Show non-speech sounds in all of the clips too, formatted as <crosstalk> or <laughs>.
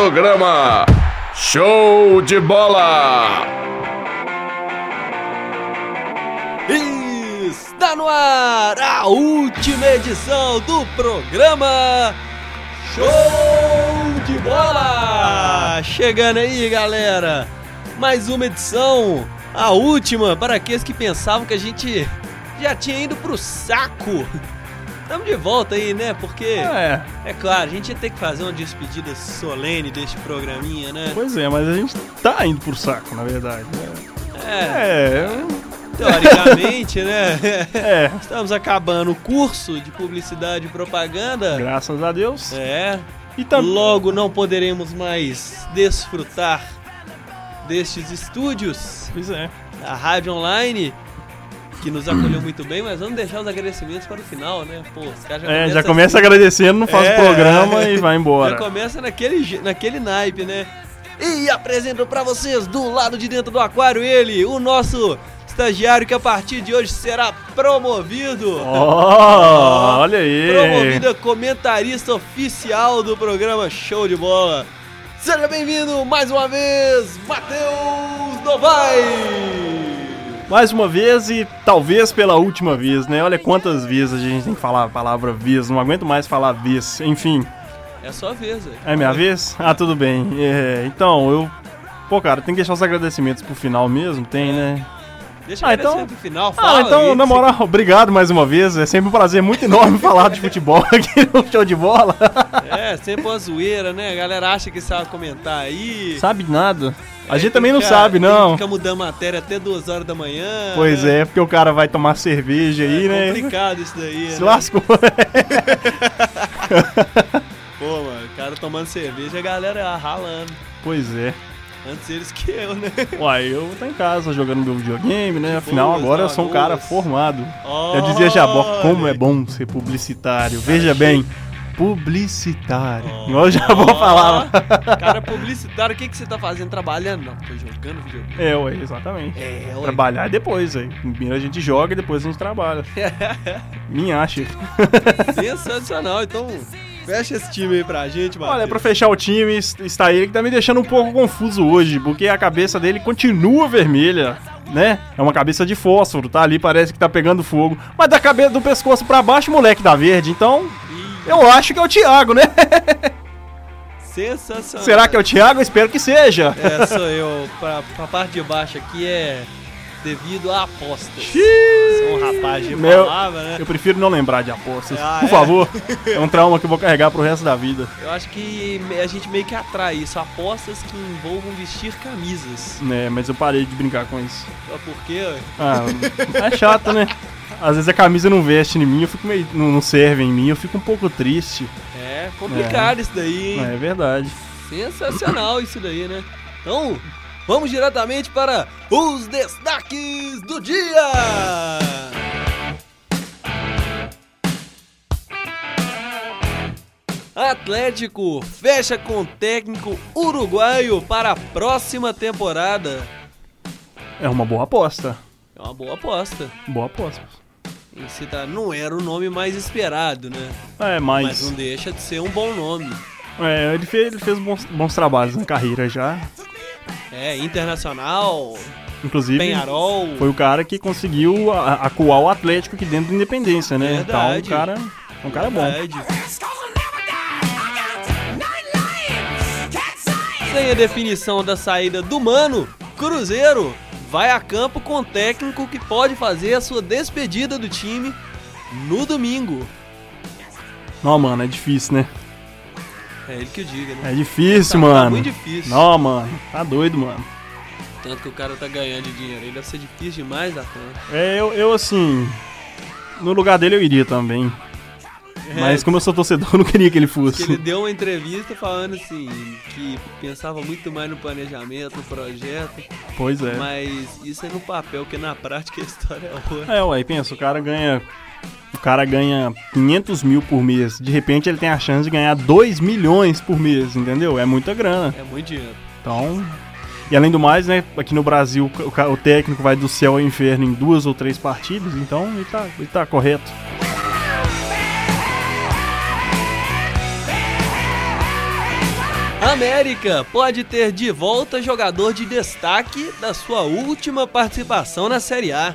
programa Show de Bola! Está no ar a última edição do programa Show de Bola! Chegando aí, galera! Mais uma edição, a última, para aqueles que pensavam que a gente já tinha ido pro saco. Estamos de volta aí, né? Porque, É, é claro, a gente ia ter que fazer uma despedida solene deste programinha, né? pois é, mas a gente tá indo pro saco, na verdade. né? É, É, teoricamente, né? <laughs> é, Estamos acabando o curso de publicidade e propaganda. graças a Deus. É. E também. Logo não poderemos mais desfrutar destes estúdios Pois é. da rádio online que nos acolheu muito bem, mas vamos deixar os agradecimentos para o final, né? Pô, os caras já É, começam já começa assim, agradecendo, não faz É. o programa e vai <laughs> embora. Já começa naquele, naquele naipe, né? E apresento pra vocês, do lado de dentro do aquário, ele, o nosso estagiário que a partir de hoje será promovido. Ó, olha aí. Promovido a comentarista oficial do programa Show de Bola. Seja bem-vindo mais uma vez, Matheus Novaes! Mais uma vez e talvez pela última vez, né? Olha quantas vezes a gente tem que falar a palavra vez, não aguento mais falar vez. Enfim, É a sua vez, velho. é minha vez? Ah, tudo bem. É, então, eu. Pô, cara, tem que deixar os agradecimentos pro final mesmo, tem, né? Deixa Ah, então- pro final, fala Ah, então, aí, na moral, <laughs> obrigado mais uma vez. É sempre um prazer muito enorme <laughs> falar de futebol aqui no show de bola. É, sempre uma zoeira, né? A galera acha que sabe comentar aí. Sabe nada. A É, gente tem também não ficar- sabe, não. Fica mudando matéria até duas horas da manhã. Pois né? é, porque o cara vai tomar cerveja aí, É né? complicado isso daí, <laughs> Se né? lascou. Pô, mano, o cara tomando cerveja, a galera ralando. pois é. Antes eles que eu, né? Uai, eu tô em casa jogando meu videogame, né? Afinal, boas, agora eu tá, sou um cara formado. Eu dizia Jabó, como é bom ser publicitário. Veja bem, publicitário. Igual o Jabó falava. Cara publicitário, o que, que você tá fazendo? Trabalhando? Não, tô jogando videogame. É, ué, exatamente. É, ué. Trabalhar é depois, aí. Primeiro a gente joga e depois a gente trabalha. <laughs> Minha acha. Sensacional, então fecha esse time aí pra gente, mano. Olha, pra fechar o time, está ele que tá me deixando um pouco confuso hoje, porque a cabeça dele continua vermelha, né? É uma cabeça de fósforo, tá ali, parece que tá pegando fogo. Mas da cabeça do pescoço pra baixo, moleque da verde, então eu acho que é o Thiago, né? Sensacional. Será que é o Thiago? Eu espero que seja. É, sou eu. Pra, pra parte de baixo aqui é devido a apostas. Sou um rapaz de Meu- palavra, né? Eu prefiro não lembrar de apostas. Ah, Por é? favor. <laughs> É um trauma que eu vou carregar pro resto da vida. Eu acho que a gente meio que atrai isso, apostas que envolvam vestir camisas. Né, mas eu parei de brincar com isso. Sabe por quê? Ah, é chato, né? Às vezes a camisa não veste em mim, eu fico meio. não, não serve em mim, eu fico um pouco triste. É complicado isso daí, hein? É verdade. Sensacional isso daí, né? Então, vamos diretamente para os destaques do dia! Atlético fecha com o técnico uruguaio para a próxima temporada. É uma boa aposta. É uma boa aposta. Boa aposta. Esse tá- não era o nome mais esperado, né? É, Mas mas. não deixa de ser um bom nome. É, ele fez, ele fez bons, bons trabalhos na carreira já. É, internacional, Inclusive, Penharol. foi o cara que conseguiu acuar o Atlético aqui dentro da Independência, né? Verdade. Então, o cara, um cara bom. Sem a definição da saída do Mano, Cruzeiro vai a campo com o técnico que pode fazer a sua despedida do time no domingo. Não, mano, é difícil, né? É ele que diga, né? É difícil, Tá- tá mano. muito difícil. Não, mano. Tá doido, mano. Tanto que o cara tá ganhando de dinheiro. Aí deve ser difícil demais da conta. É, eu, eu assim. No lugar dele eu iria também. Mas como eu sou torcedor, <laughs> eu não queria que ele fosse. É. Que ele deu uma entrevista falando assim, que pensava muito mais no planejamento, no projeto, Pois é. mas isso é no papel, que na prática a história é outra. É, ué, pensa, o cara ganha. O cara ganha 500 mil por mês. De repente ele tem a chance de ganhar 2 milhões por mês, entendeu? É muita grana. É muito dinheiro. Então. E além do mais, né? Aqui no Brasil o técnico vai do céu ao inferno em duas ou três partidas, então ele tá, ele tá correto. América pode ter de volta jogador de destaque da sua última participação na Série A.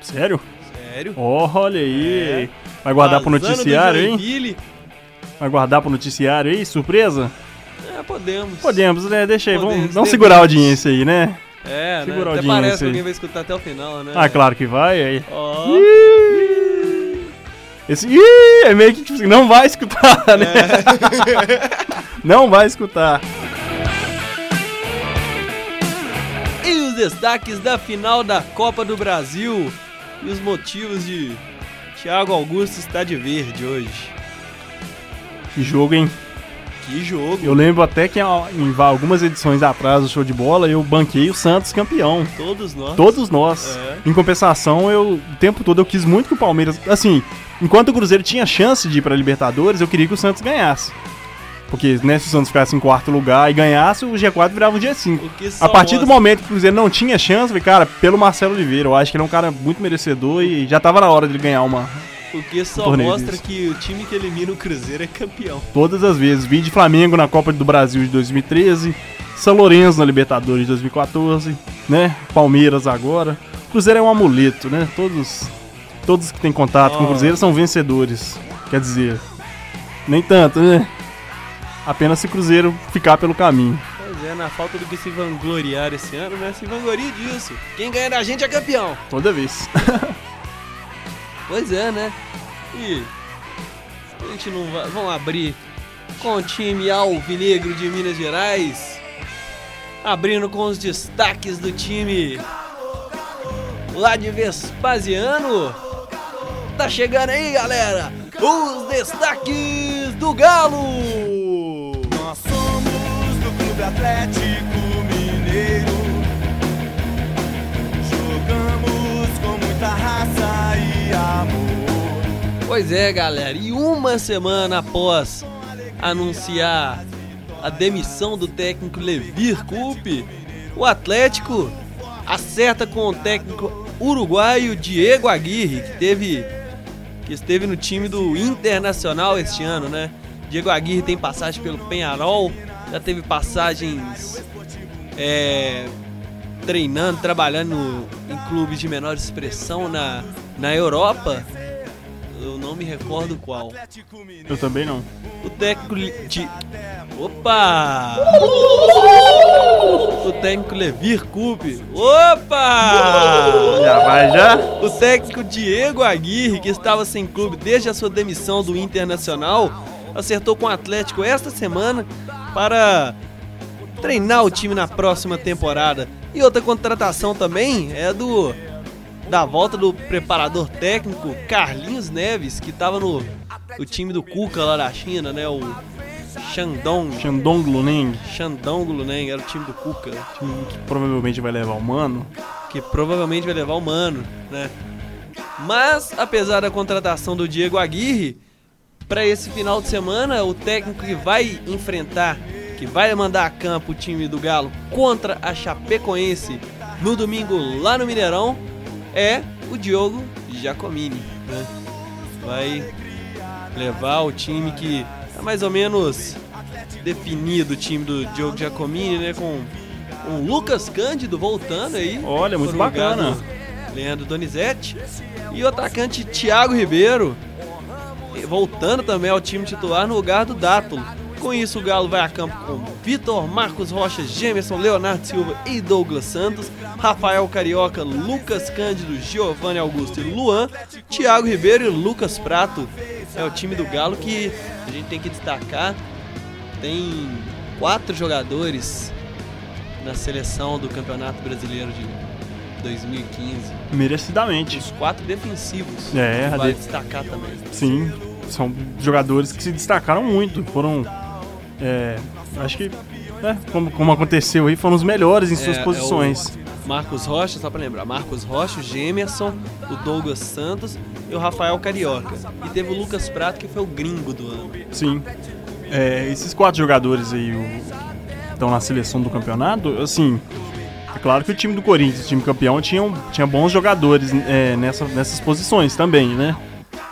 Sério? Sério? Olha aí. É. Vai guardar pro Vazando do noticiário, hein? Vai guardar pro noticiário aí? Surpresa? É, podemos. Podemos, né? Deixa aí. Vamos, Podemos, vamos devemos. segurar a audiência aí, né? É, né? Segura a Até parece que alguém vai escutar até o final, né? Ah, claro que vai. Aí. Ó. Esse. Ih, é meio que tipo assim, não vai escutar, <laughs> né? não vai escutar. E os destaques da final da Copa do Brasil e os motivos de Thiago Augusto estar de verde hoje. Que jogo, hein? Que jogo! Eu lembro até que em algumas edições atrás do show de bola eu banquei o Santos campeão. Todos nós. Todos nós. É. Em compensação, eu o tempo todo eu quis muito que o Palmeiras. Assim, enquanto o Cruzeiro tinha chance de ir pra Libertadores, eu queria que o Santos ganhasse. Porque, né, se o Santos ficasse em quarto lugar e ganhasse, o G4 virava o G5. O que só A partir do momento que o Cruzeiro não tinha chance, falei, cara, pelo Marcelo Oliveira, eu acho que ele é um cara muito merecedor e já tava na hora dele ganhar uma. O que só mostra disso. que o time que elimina o Cruzeiro é campeão. Todas as vezes. Vi de Flamengo na Copa do Brasil de 2013, São Lourenço na Libertadores de 2014, né? Palmeiras agora. Cruzeiro é um amuleto, né? Todos, todos que têm contato com o. Cruzeiro são vencedores. Quer dizer, nem tanto, né? Apenas se o Cruzeiro ficar pelo caminho. Pois é, na falta do que se vangloriar esse ano, né? Se vanglorie disso. Quem ganha da gente é campeão. Toda vez. Pois é, né? E a gente não vai. Vamos abrir com o time alvinegro de Minas Gerais. Abrindo com os destaques do time lá de Vespasiano. Tá chegando aí, galera! Os destaques do Galo! Nós somos do Clube Atlético Mineiro. Jogamos com muita raça e amor. Pois é, galera, e uma semana após anunciar a demissão do técnico Levir Coupe, o Atlético acerta com o técnico uruguaio Diego Aguirre, que teve que esteve no time do Internacional este ano, né? Diego Aguirre tem passagem pelo Penharol, já teve passagens é, treinando, trabalhando no- em clubes de menor expressão na, na Europa. Eu não me recordo qual. Eu também não. O técnico de. Opa! O técnico Levir Coupe. Opa! Já vai já? O técnico Diego Aguirre, que estava sem clube desde a sua demissão do Internacional, acertou com o Atlético esta semana para treinar o time na próxima temporada. E outra contratação também é do da volta do preparador técnico Carlinhos Neves, que estava no, no time do Cuca lá da China, né? O Shandong. Shandong Luneng, Shandong Luneng era o time do Cuca, que provavelmente vai levar o mano. que provavelmente vai levar o Mano, né? Mas, apesar da contratação do Diego Aguirre, para esse final de semana, o técnico que vai enfrentar, que vai mandar a campo o time do Galo contra a Chapecoense no domingo lá no Mineirão, é o Diogo Giacomini, né? Vai levar o time que é mais ou menos definido o time do Diogo Giacomini, né? Com o Lucas Cândido voltando aí. Olha, muito bacana. Leandro Donizete. E o atacante Thiago Ribeiro voltando também ao time titular no lugar do Dátulo. Com isso, o Galo vai a campo com Vitor, Marcos Rocha, Gemerson, Leonardo Silva e Douglas Santos, Rafael Carioca, Lucas Cândido, Giovanni Augusto e Luan, Thiago Ribeiro e Lucas Prato. É o time do Galo que a gente tem que destacar. Tem quatro jogadores na seleção do Campeonato Brasileiro de 2015. Merecidamente. Os quatro defensivos. É, vale de- destacar também. Sim, são jogadores que se destacaram muito. Foram. é, acho que. né, como, como aconteceu aí, foram os melhores em suas É, é posições. o Marcos Rocha, só pra lembrar, Marcos Rocha, o Gemerson, o Douglas Santos e o Rafael Carioca. E teve o Lucas Prato, que foi o gringo do ano. Sim. É, esses quatro jogadores aí o- estão na seleção do campeonato, assim. É claro que o time do Corinthians, o time campeão, tinha, tinha bons jogadores é, nessa, nessas posições também, né?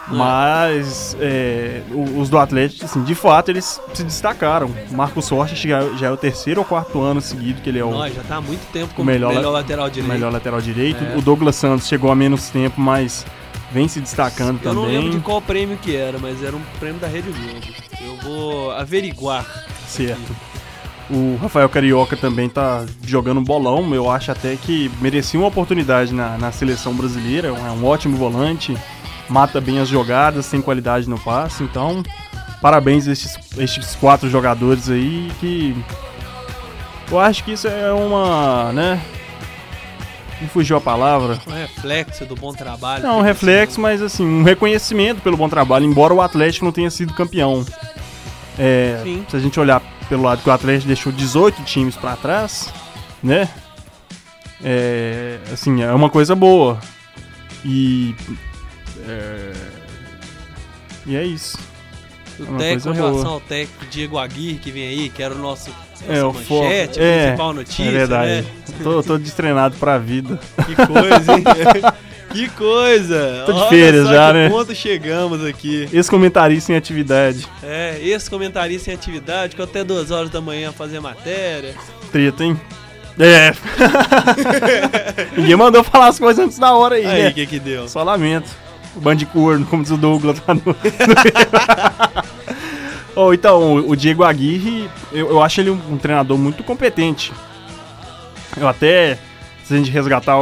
Mas é, os do Atlético, assim, de fato, eles se destacaram. O Marcos Rocha já, já é o terceiro ou quarto ano seguido que ele é o Nós já tá há muito tempo como melhor melhor, la- lateral direito. melhor lateral direito. É. O Douglas Santos chegou a menos tempo, mas vem se destacando Eu não lembro de também. qual prêmio que era, mas era um prêmio da Rede Globo. Eu vou averiguar. Certo. O Rafael Carioca também tá jogando um bolão. Eu acho até que merecia uma oportunidade na, na seleção brasileira. É um ótimo volante, mata bem as jogadas, tem qualidade no passe. Então, parabéns a estes, estes quatro jogadores aí que. Eu acho que isso é uma. né? Me fugiu a palavra. Um reflexo do bom trabalho. Não, um reflexo, mas assim, um reconhecimento pelo bom trabalho, embora o Atlético não tenha sido campeão. É, se a gente olhar pelo lado que o Atlético deixou 18 times pra trás, né? É, assim, é uma coisa boa. E. É, e é isso. O É coisa em relação boa. ao técnico Diego Aguirre, que vem aí, que era o nosso É, o manchete, é, principal notícia, é verdade. né? Tô, tô destreinado pra vida. Que coisa, hein? <laughs> que coisa! Tô de Olha férias já, né? ponto chegamos aqui. Esse comentarista em atividade. É, esse comentarista em atividade, que até duas horas da manhã fazer matéria. Treta, hein? É. <laughs> Ninguém mandou falar as coisas antes da hora aí, Aí, né? o que que deu? Só lamento. O corno, como diz o Douglas lá no. <laughs> oh, então, o- Diego Aguirre, eu, eu acho ele um, um treinador muito competente. Eu até, se a gente resgatar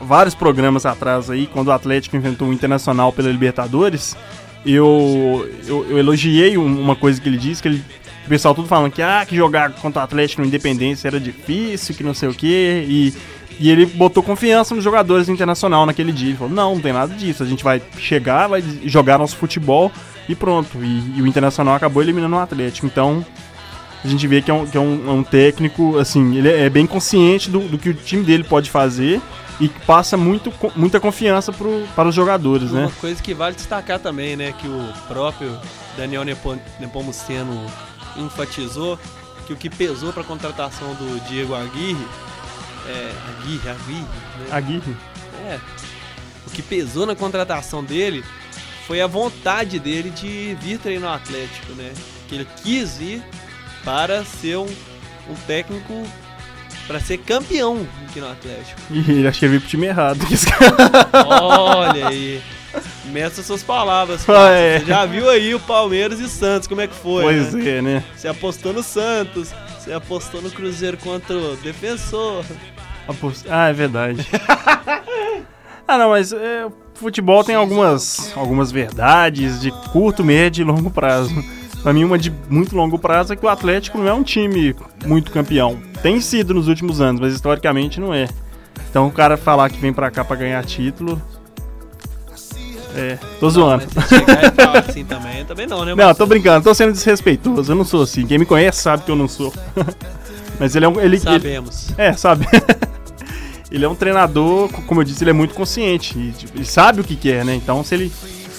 vários programas atrás aí, quando o Atlético enfrentou o Internacional pela Libertadores, eu, eu, eu elogiei um- uma coisa que ele disse, que ele, o pessoal tudo falando que, ah, que jogar contra o Atlético no Independência era difícil, que não sei o quê, e, e ele botou confiança nos jogadores do Internacional naquele dia. Ele falou, não, não tem nada disso, a gente vai chegar, vai jogar nosso futebol e pronto. E, e o Internacional acabou eliminando o Atlético, então a gente vê que é um, que é um, é um técnico, assim, ele é bem consciente do, do que o time dele pode fazer e passa muito, muita confiança pro, para os jogadores, né? Uma coisa que vale destacar também, né, que o próprio Daniel Nepo- Nepomuceno enfatizou que o que pesou para a contratação do Diego Aguirre, é, Aguirre, Aguirre, né? Aguirre. É. O que pesou na contratação dele foi a vontade dele de vir treinar o Atlético, né? Que ele quis vir para ser um, um técnico para ser campeão aqui no Atlético. Ih, ele acho que veio pro time errado. <laughs> Olha aí. Meça suas palavras. Ah, é. Você já viu aí o Palmeiras e Santos, como é que foi? pois né? é, né? Você apostou no Santos, você apostou no Cruzeiro contra o Defensor. Ah, é verdade. <laughs> ah, não, mas é, futebol tem algumas, algumas verdades de curto, médio e longo prazo. Pra mim, uma de muito longo prazo é que o Atlético não é um time muito campeão. Tem sido nos últimos anos, mas historicamente não é. Então o cara falar que vem pra cá pra ganhar título. É, tô zoando. Mas você chegar e falar assim também, também não, né? Não, tô brincando, tô sendo desrespeitoso. Eu não sou assim. Quem me conhece sabe que eu não sou. <laughs> mas ele é um. Ele, ele, Sabemos. é, sabe? <laughs> ele é um treinador, co- como eu disse, ele é muito consciente. E, tipo, ele sabe o que quer, né? Então, se ele,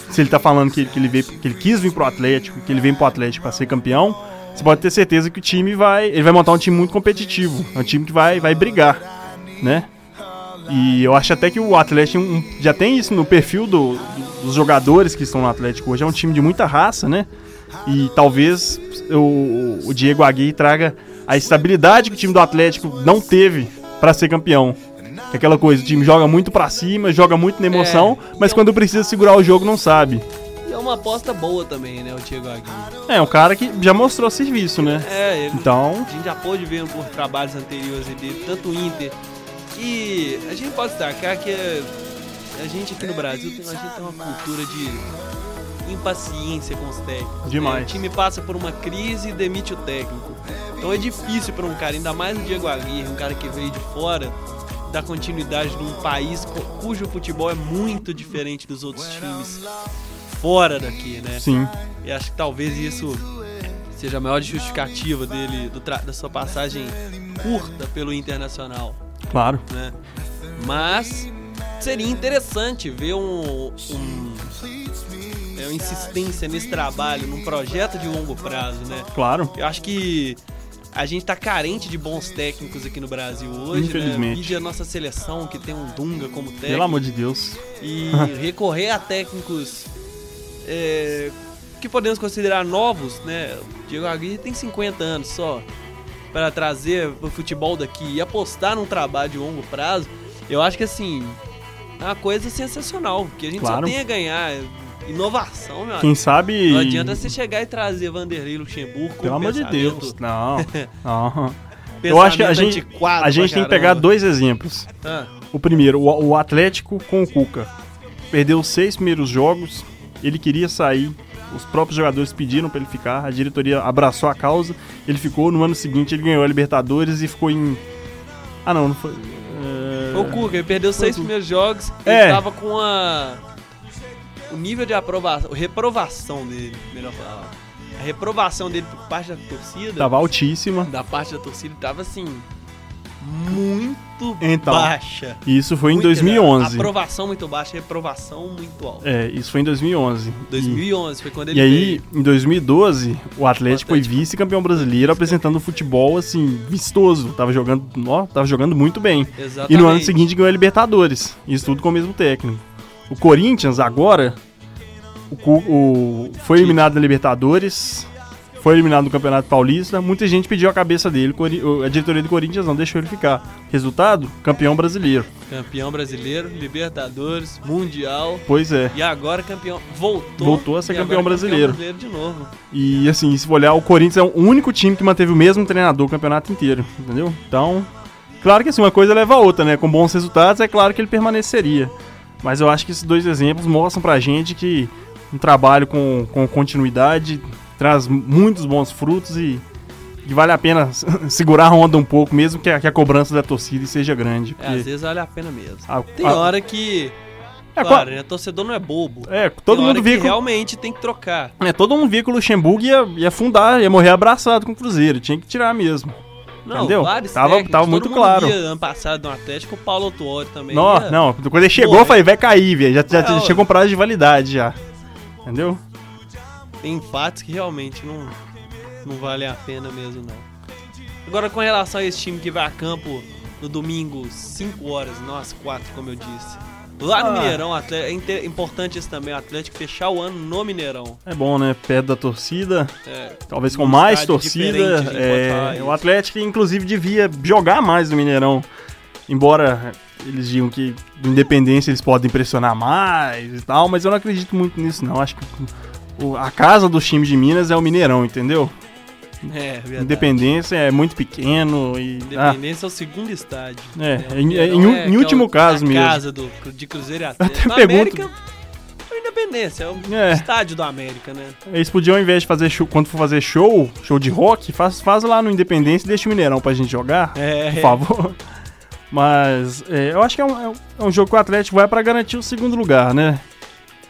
se ele tá falando que, que ele veio, que ele quis vir pro Atlético, que ele vem pro Atlético pra ser campeão, você pode ter certeza que o time vai. Ele vai montar um time muito competitivo. É um time que vai, vai brigar, né? E eu acho até que o Atlético um- já tem isso no perfil do- do- dos jogadores que estão no Atlético hoje. É um time de muita raça, né? E talvez o, o Diego Aguirre traga a estabilidade que o time do Atlético não teve pra ser campeão. É aquela coisa, o time joga muito pra cima, joga muito na emoção, mas quando precisa segurar o jogo não sabe. E é uma aposta boa também, né? O Diego Aguirre. É, um cara que já mostrou serviço, né? É, ele, Então, a gente já pôde ver por trabalhos anteriores dele, tanto o Inter. E a gente pode destacar que a gente aqui no Brasil tem, a gente tem uma cultura de impaciência com os técnicos. né? Demais. O time passa por uma crise e demite o técnico. Então é difícil para um cara, ainda mais o Diego Aguirre, um cara que veio de fora, dar continuidade num país co- cujo futebol é muito diferente dos outros times fora daqui, né? sim. E acho que talvez isso seja a maior justificativa dele, da sua passagem curta pelo Internacional, Claro. né? Mas seria interessante ver um, um- é, uma insistência nesse trabalho, num projeto de longo prazo, né? Claro. Eu acho que a gente tá carente de bons técnicos aqui no Brasil hoje, Infelizmente. né? Vide a nossa seleção que tem um Dunga como técnico Pelo amor de Deus. e <laughs> recorrer a técnicos é, que podemos considerar novos, né? O Diego Aguirre tem 50 anos só para trazer o futebol daqui e apostar num trabalho de longo prazo. Eu acho que assim é uma coisa sensacional, porque a gente Claro. só tem a ganhar inovação, meu amigo. Quem sabe. Não adianta você chegar e trazer Vanderlei Luxemburgo Pelo amor de Deus. Não. <laughs> não. Eu acho que a gente, a gente tem que pegar dois exemplos. Ah, O primeiro, o, o Atlético com o Cuca. Perdeu os seis primeiros jogos, ele queria sair, os próprios jogadores pediram pra ele ficar, a diretoria abraçou a causa, ele ficou, no ano seguinte ele ganhou a Libertadores e ficou em... Ah não, não foi... é, Foi o Cuca, ele perdeu os seis primeiros jogos É. ele tava com a. O nível de aprovação. Reprovação dele, melhor falar. A reprovação dele por parte da torcida. Tava altíssima. Da parte da torcida tava assim. Muito Então, baixa. E isso foi em Muito- 2011. Aprovação muito baixa, reprovação muito alta. É, isso foi em 2011. 2011 foi quando E, ele e aí, veio. em 2012, o Atlético, O Atlético. foi vice-campeão brasileiro apresentando futebol, assim, vistoso. Tava jogando, ó, tava jogando muito bem. Exatamente. E no ano seguinte ganhou a Libertadores. Isso tudo com o mesmo técnico. O Corinthians, agora, o, o- foi eliminado na Libertadores, foi eliminado no Campeonato Paulista. Muita gente pediu a cabeça dele. A diretoria do Corinthians não deixou ele ficar. Resultado? Campeão brasileiro. Campeão brasileiro, Libertadores, Mundial. Pois é. E agora campeão. Voltou. Voltou a ser agora campeão brasileiro. brasileiro de novo. E assim, se for olhar, o Corinthians é o único time que manteve o mesmo treinador o campeonato inteiro, entendeu? Então, claro que assim, uma coisa leva a outra, né? Com bons resultados, é claro que ele permaneceria. Mas eu acho que esses dois exemplos mostram pra gente que um trabalho com, com continuidade traz muitos bons frutos e, e vale a pena <laughs> segurar a onda um pouco, mesmo que a, que a cobrança da torcida seja grande. É, às vezes vale a pena mesmo. a- Tem a- hora que. é, claro, né? Torcedor não é bobo. é, todo mundo que via que, realmente tem que trocar. é, todo mundo via que o Luxemburgo ia, ia fundar, ia morrer abraçado com o Cruzeiro, tinha que tirar mesmo. Não, Entendeu? vários Tava- técnicos, tava muito claro. via ano passado no Atlético, o Paulo Autuori também. Não, ia- não, quando ele chegou, Pô, eu falei, vai cair, velho. Já, já, já ó. tinha comprado de validade já. Entendeu? Tem fatos que realmente não, não valem a pena mesmo, não. Agora, com relação a esse time que vai a campo no domingo, 5 horas, nós 4, como eu disse. Lá no Ah. Mineirão, Atle- é importante isso também, o Atlético fechar o ano no Mineirão. É bom, né? Perto da torcida, É, talvez com mais torcida. é, o. Atlético, inclusive, devia jogar mais no Mineirão. Embora eles digam que do Independência eles podem pressionar mais e tal, mas eu não acredito muito nisso, não. Acho que a casa dos times de Minas é o Mineirão, entendeu? É verdade. Independência é muito pequeno e. ah, Independência é o segundo estádio. É, o em- Mineirão em- é- em é último o- caso mesmo. casa do, de Cruzeiro e <laughs> Atlético. até No pergunto- América, é Independência, é o É. estádio do América, né? Eles podiam, ao invés de fazer show, quando for fazer show, show de rock, faz, faz lá no Independência e deixa o Mineirão pra gente jogar, É, por favor. <laughs> Mas é, eu acho que é um, é um- é um jogo que o Atlético vai pra garantir o segundo lugar, né?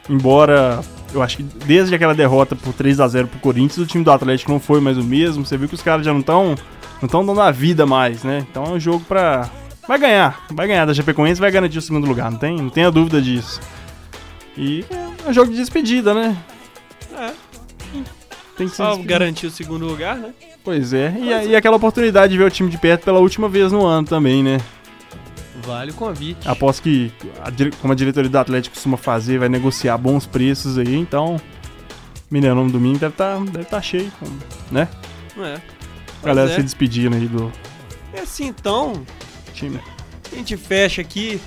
Embora eu acho que desde aquela derrota por 3 a 0 pro Corinthians, o time do Atlético não foi mais o mesmo. Você viu que os caras já não estão não tão dando a vida mais, né? Então é um jogo pra. Vai ganhar, vai ganhar da Chapecoense vai garantir o segundo lugar, não tem, não tenha dúvida disso. E é um jogo de despedida, né? É. Tem que ser Só garantir o segundo lugar, né? Pois é, e, a- e aquela oportunidade de ver o time de perto pela última vez no ano também, né? Vale o convite. Aposto que, a como a diretoria do Atlético costuma fazer, vai negociar bons preços aí, então. Mineirão no domingo deve estar deve tá cheio, né? Não é. A galera Pois se é. despedindo aí do É assim, então, time. a gente fecha aqui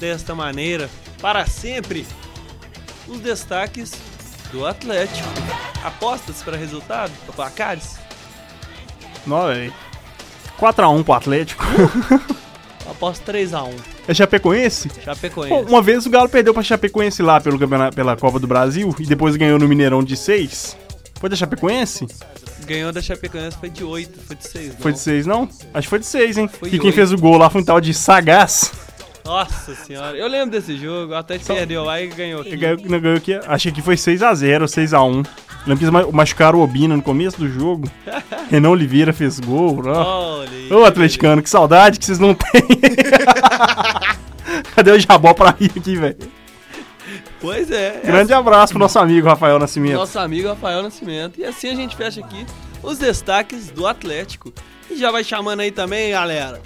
desta maneira, para sempre, os destaques do Atlético. Apostas para resultado, para placares? Não, velho. 4x1 pro Atlético. <laughs> Aposto 3x1. É Chapecoense? Chapecoense. uma vez o Galo perdeu pra Chapecoense lá pelo campeonato, pela Copa do Brasil e depois ganhou no Mineirão de 6. Foi da Chapecoense? Ganhou da Chapecoense foi de 8, foi de 6. Foi de 6, não? Acho que foi de 6, hein? Foi e quem oito. fez o gol lá foi um tal de Sagaz. Nossa senhora, eu lembro desse jogo, até perdeu lá e ganhou aqui. Ganhou, não ganhou aqui, achei que foi 6x0, 6x1. Lembro que eles ma- machucaram o Obina no começo do jogo. <laughs> Renan Oliveira fez gol. ó. Ô, atleticano, que saudade que vocês não têm. <laughs> Cadê o Jabó pra rir aqui, velho? Pois é. Grande abraço pro nosso amigo Rafael Nascimento. Nosso amigo Rafael Nascimento. E assim a gente fecha aqui os destaques do Atlético. E já vai chamando aí também, galera,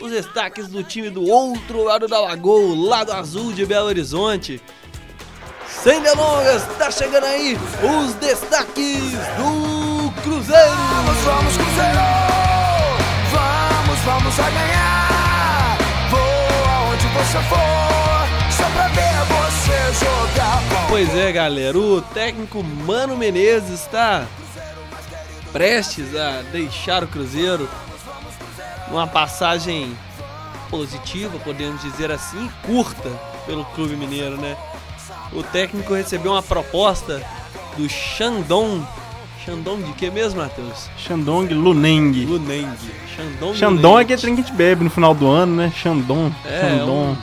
os destaques do time do outro lado da lagoa, o lado azul de Belo Horizonte. Sem delongas, tá chegando aí os destaques do Cruzeiro. Vamos, vamos, Cruzeiro! Vamos, vamos a ganhar! Vou aonde você for, só pra ver você jogar. Pois é, galera, o técnico Mano Menezes está prestes a deixar o Cruzeiro numa passagem positiva, podemos dizer assim, curta pelo clube mineiro, né? O técnico recebeu uma proposta do Shandong. Shandong de que mesmo, Matheus? Shandong Luneng. Luneng. Shandong Xandong é aquele trem que a gente bebe no final do ano, né? Xandong. É, Xandong.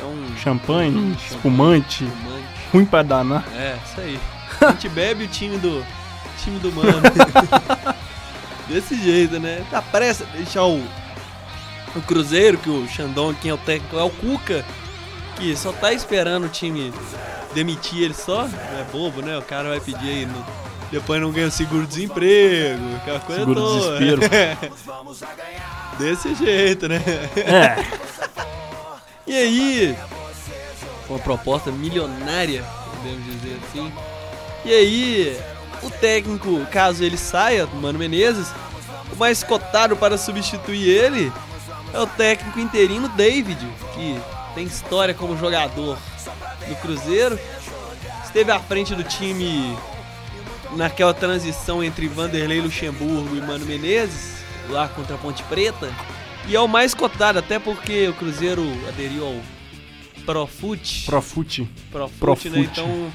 É um Champanhe, espumante. espumante. Ruim pra danar. É, isso aí. A gente bebe o time do. time do mano. <laughs> Desse jeito, né? Tá prestes a deixar o. O Cruzeiro, que o Xandão, quem é o técnico, é o Cuca, que só tá esperando o time demitir ele só. É bobo, né? O cara vai pedir aí. no- depois não ganha seguro-desemprego, aquela coisa toda. Seguro-desespero. <laughs> Desse jeito, né? É. <laughs> E aí, uma proposta milionária, podemos dizer assim. E aí, o técnico, caso ele saia, Mano Menezes, o mais cotado para substituir ele é o técnico interino David, que tem história como jogador do Cruzeiro. Esteve à frente do time naquela transição entre Vanderlei Luxemburgo e Mano Menezes, lá contra a Ponte Preta. E é o mais cotado, até porque o Cruzeiro aderiu ao Profut. Profute. Profut, Profut. né? Então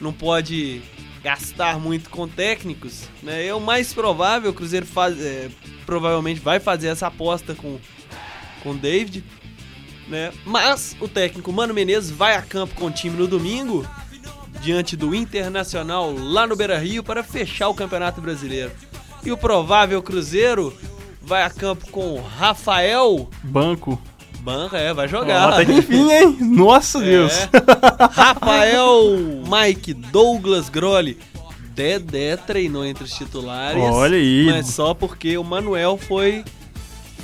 não pode gastar muito com técnicos, né? É o mais provável, o Cruzeiro faz, é, provavelmente vai fazer essa aposta com com o David, né? Mas o técnico Mano Menezes vai a campo com o time no domingo diante do Internacional lá no Beira-Rio para fechar o Campeonato Brasileiro. E o provável Cruzeiro vai a campo com Rafael Banco. Banca, é, vai jogar. até que enfim, hein? <laughs> Nossa Deus. É. <laughs> Rafael Mike Douglas Groli. Dedé treinou entre os titulares. Olha aí. Mas só porque o Manuel foi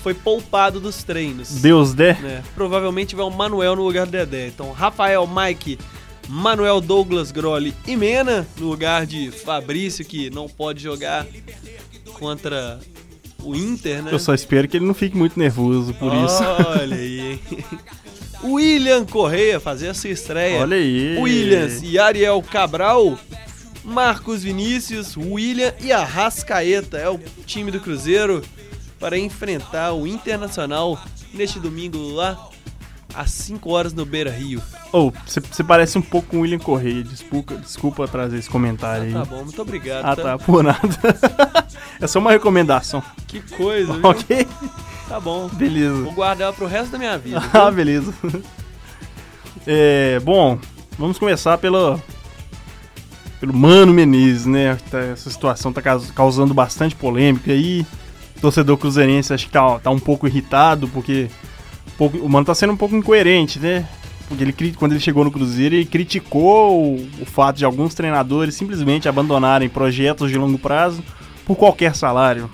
foi poupado dos treinos. Deus der. né? Provavelmente vai o Manuel no lugar do Dedé. Então, Rafael Mike, Manuel Douglas Groli e Mena no lugar de Fabrício, que não pode jogar contra o Inter, né? Eu só espero que ele não fique muito nervoso por isso. Olha aí, hein? <laughs> William Correia fazer a sua estreia. Olha aí. Williams e Ariel Cabral, Marcos Vinícius, William e Arrascaeta. É o time do Cruzeiro para enfrentar o Internacional neste domingo lá às 5 horas no Beira Rio. Ô, você você parece um pouco com o William Correia. Desculpa, desculpa trazer esse comentário aí. Tá bom, muito obrigado. Ah, tá, por nada. <laughs> é só uma recomendação. Que coisa, viu? Ok? Tá bom. Beleza. Vou guardar ela pro resto da minha vida. <laughs> Ah, beleza. É, bom, vamos começar pelo pelo Mano Menezes, né? Tá- essa situação tá caus- causando bastante polêmica aí. O torcedor cruzeirense acho que tá, tá um pouco irritado porque pouco- o Mano tá sendo um pouco incoerente, né? Porque ele, quando ele chegou no Cruzeiro, ele criticou o, o fato de alguns treinadores simplesmente abandonarem projetos de longo prazo por qualquer salário.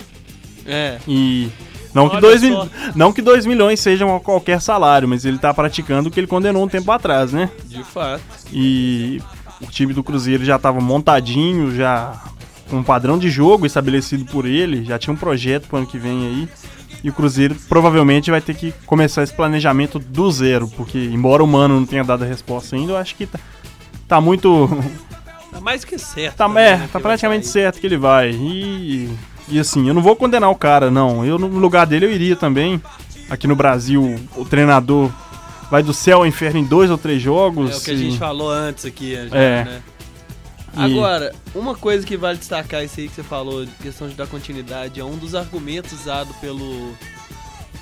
É. E não que, dois, só. não que 2 milhões sejam qualquer salário, mas ele tá praticando o que ele condenou um tempo atrás, né? De fato. E o time do Cruzeiro já tava montadinho, já um padrão de jogo estabelecido por ele, já tinha um projeto pro ano que vem aí. E o Cruzeiro provavelmente vai ter que começar esse planejamento do zero, porque embora o Mano não tenha dado a resposta ainda, eu acho que tá, tá muito Tá mais que certo. Tá, também, é, né, tá praticamente certo que ele vai. E, e assim, eu não vou condenar o cara, não. Eu, no lugar dele, eu iria também. Aqui no Brasil, o treinador vai do céu ao inferno em dois ou três jogos. É o que a e- gente falou antes aqui, já, É. né? E- Agora, uma coisa que vale destacar isso aí que você falou, de questão de dar continuidade, é um dos argumentos usado pelo,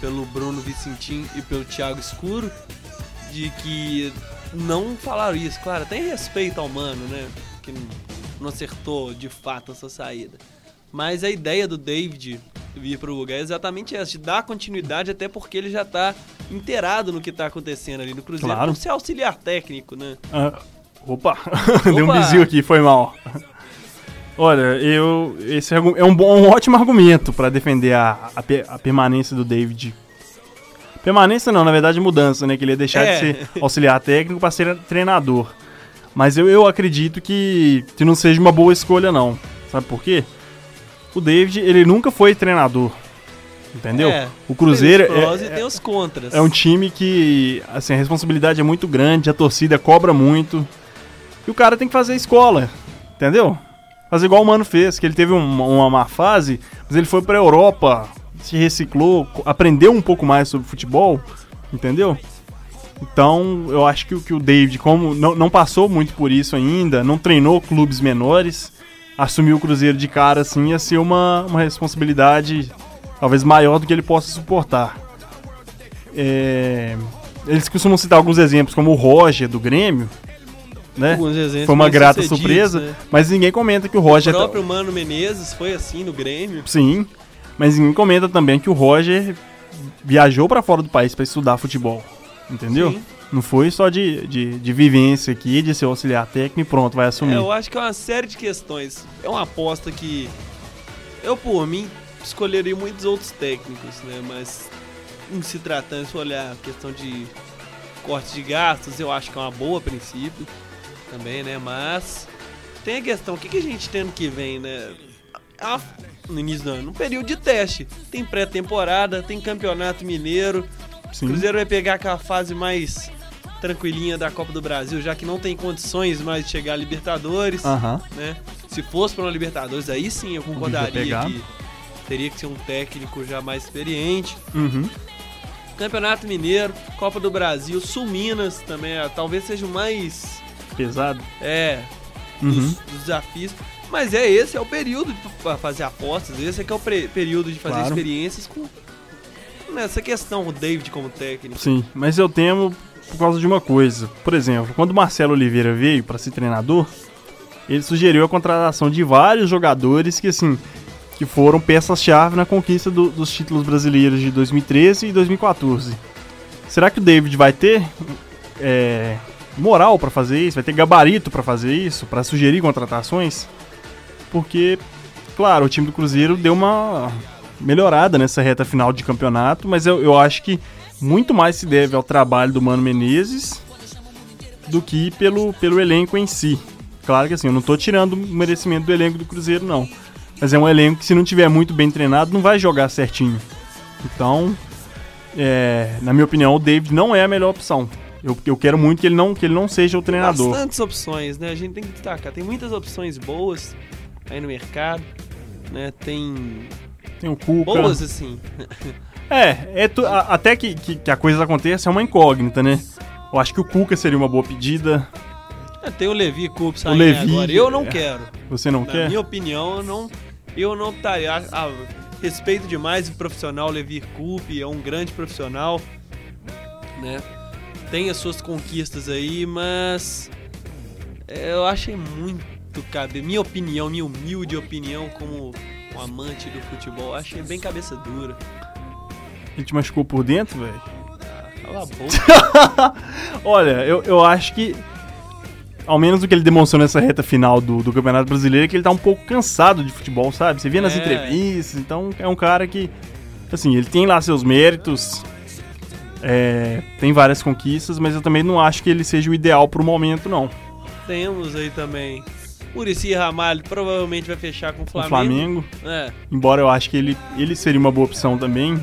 pelo Bruno Vicentim e pelo Thiago Escuro, de que não falaram isso. Claro, tem respeito ao mano, né? Que não- acertou de fato essa saída. Mas a ideia do David vir para o lugar é exatamente essa, de dar continuidade, até porque ele já tá inteirado no que tá acontecendo ali no Cruzeiro, Claro. por ser auxiliar técnico, né? Ah, opa, <laughs> deu um Opa. bizil aqui, foi mal. Olha, eu esse é um, bom, um ótimo argumento para defender a, a, a permanência do David. Permanência não, na verdade mudança, né? Que ele ia deixar É. de ser auxiliar técnico para ser treinador. Mas eu, eu acredito que, que não seja uma boa escolha, não. Sabe por quê? O David, ele nunca foi treinador. Entendeu? É, o Cruzeiro é, contras. é um time que, assim, a responsabilidade é muito grande, a torcida cobra muito. E o cara tem que fazer escola, entendeu? Fazer igual o Mano fez, que ele teve um- uma má fase, mas ele foi pra Europa, se reciclou, aprendeu um pouco mais sobre futebol, entendeu? Então, eu acho que, o- que o David, como não, não passou muito por isso ainda, não treinou clubes menores, assumir o Cruzeiro de cara assim ia ser uma, uma responsabilidade talvez maior do que ele possa suportar. É, eles costumam citar alguns exemplos, como o Roger do Grêmio, né? Foi uma grata surpresa, né? mas ninguém comenta que o O Roger. próprio Mano Menezes foi assim no Grêmio. Sim, mas ninguém comenta também que o Roger viajou pra fora do país pra estudar futebol, entendeu? Sim. Não foi só de, de, de vivência aqui, de ser auxiliar técnico e pronto, vai assumir. É, eu acho que é uma série de questões. É uma aposta que eu, por mim, escolheria muitos outros técnicos, né? Mas em se tratando, se olhar a questão de corte de gastos, eu acho que é uma boa a princípio também, né? Mas tem a questão, o que, que a gente tem ano que vem, né? Ah, No início do ano, um período de teste. Tem pré-temporada, tem campeonato mineiro. O. Cruzeiro vai pegar aquela fase mais tranquilinha da Copa do Brasil, já que não tem condições mais de chegar a Libertadores, né? Se fosse para uma Libertadores, aí sim eu concordaria que teria que ser um técnico já mais experiente. Uhum. Campeonato Mineiro, Copa do Brasil, Sul Minas também, talvez seja o mais Pesado. é Uhum. dos, dos desafios. Mas é esse é o período para fazer apostas, esse é que é o período de fazer Claro. experiências com nessa questão o David como técnico. Sim, mas eu temo por causa de uma coisa. Por exemplo, quando o Marcelo Oliveira veio para ser treinador, ele sugeriu a contratação de vários jogadores que, assim, que foram peças-chave na conquista do- dos títulos brasileiros de 2013 e 2014. Será que o David vai ter é, moral para fazer isso? Vai ter gabarito para fazer isso? Para sugerir contratações? Porque, claro, o time do Cruzeiro deu uma melhorada nessa reta final de campeonato, mas eu, eu acho que muito mais se deve ao trabalho do Mano Menezes do que pelo, pelo elenco em si. Claro que assim, eu não tô tirando o merecimento do elenco do Cruzeiro, não. Mas é um elenco que, se não tiver muito bem treinado, não vai jogar certinho. Então, é, na minha opinião, o David não é a melhor opção. Eu, eu quero muito que ele não, que ele não seja o treinador. Bastantes opções, né? A gente tem que destacar. Tem muitas opções boas aí no mercado, né? Tem Tem o Cuca. boas assim. É, é tu- a- até que, que, que a coisa aconteça é uma incógnita, né? Eu acho que o Cuca seria uma boa pedida. É, Tem o Levi Coupe saindo Levi, agora. Eu não é. quero. Você não Na quer? minha opinião, eu não, eu não estaria. a- a- respeito demais o profissional Levi Coupe, é um grande profissional, né? Tem as suas conquistas aí, mas eu achei muito cabe. Minha opinião, minha humilde opinião como um amante do futebol, achei bem cabeça dura. Ele te machucou por dentro, velho? Cala a boca. <laughs> Olha, eu, eu acho que. Ao menos o que ele demonstrou nessa reta final do, do Campeonato Brasileiro é que ele tá um pouco cansado de futebol, sabe? Você vê nas É. entrevistas, então é um cara que. Assim, ele tem lá seus méritos, é, tem várias conquistas, mas eu também não acho que ele seja o ideal pro momento, não. Temos aí também. Murici Ramalho provavelmente vai fechar com o O Flamengo. Flamengo, É, embora eu acho que ele, ele seria uma boa opção também.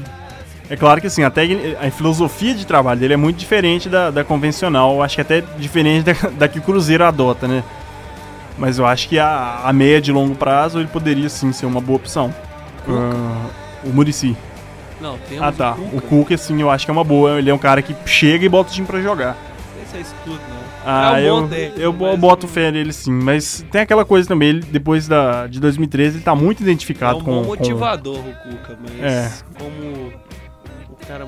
É claro que assim, até a filosofia de trabalho dele é muito diferente da, da convencional. Eu acho que até diferente da, <laughs> da que o Cruzeiro adota, né? Mas eu acho que a, a médio e longo prazo ele poderia sim ser uma boa opção. Ah, o Murici. Não, temos Ah tá. o O Cuca. Cuca, assim, eu acho que é uma boa. Ele é um cara que chega e bota o time pra jogar. Esse é isso tudo, não. Ah, é eu, técnico, eu mas boto fé nele sim. Mas tem aquela coisa também, ele, depois da, de 2013, ele tá muito É identificado um com. com- motivador o Cuca, mas É. como o cara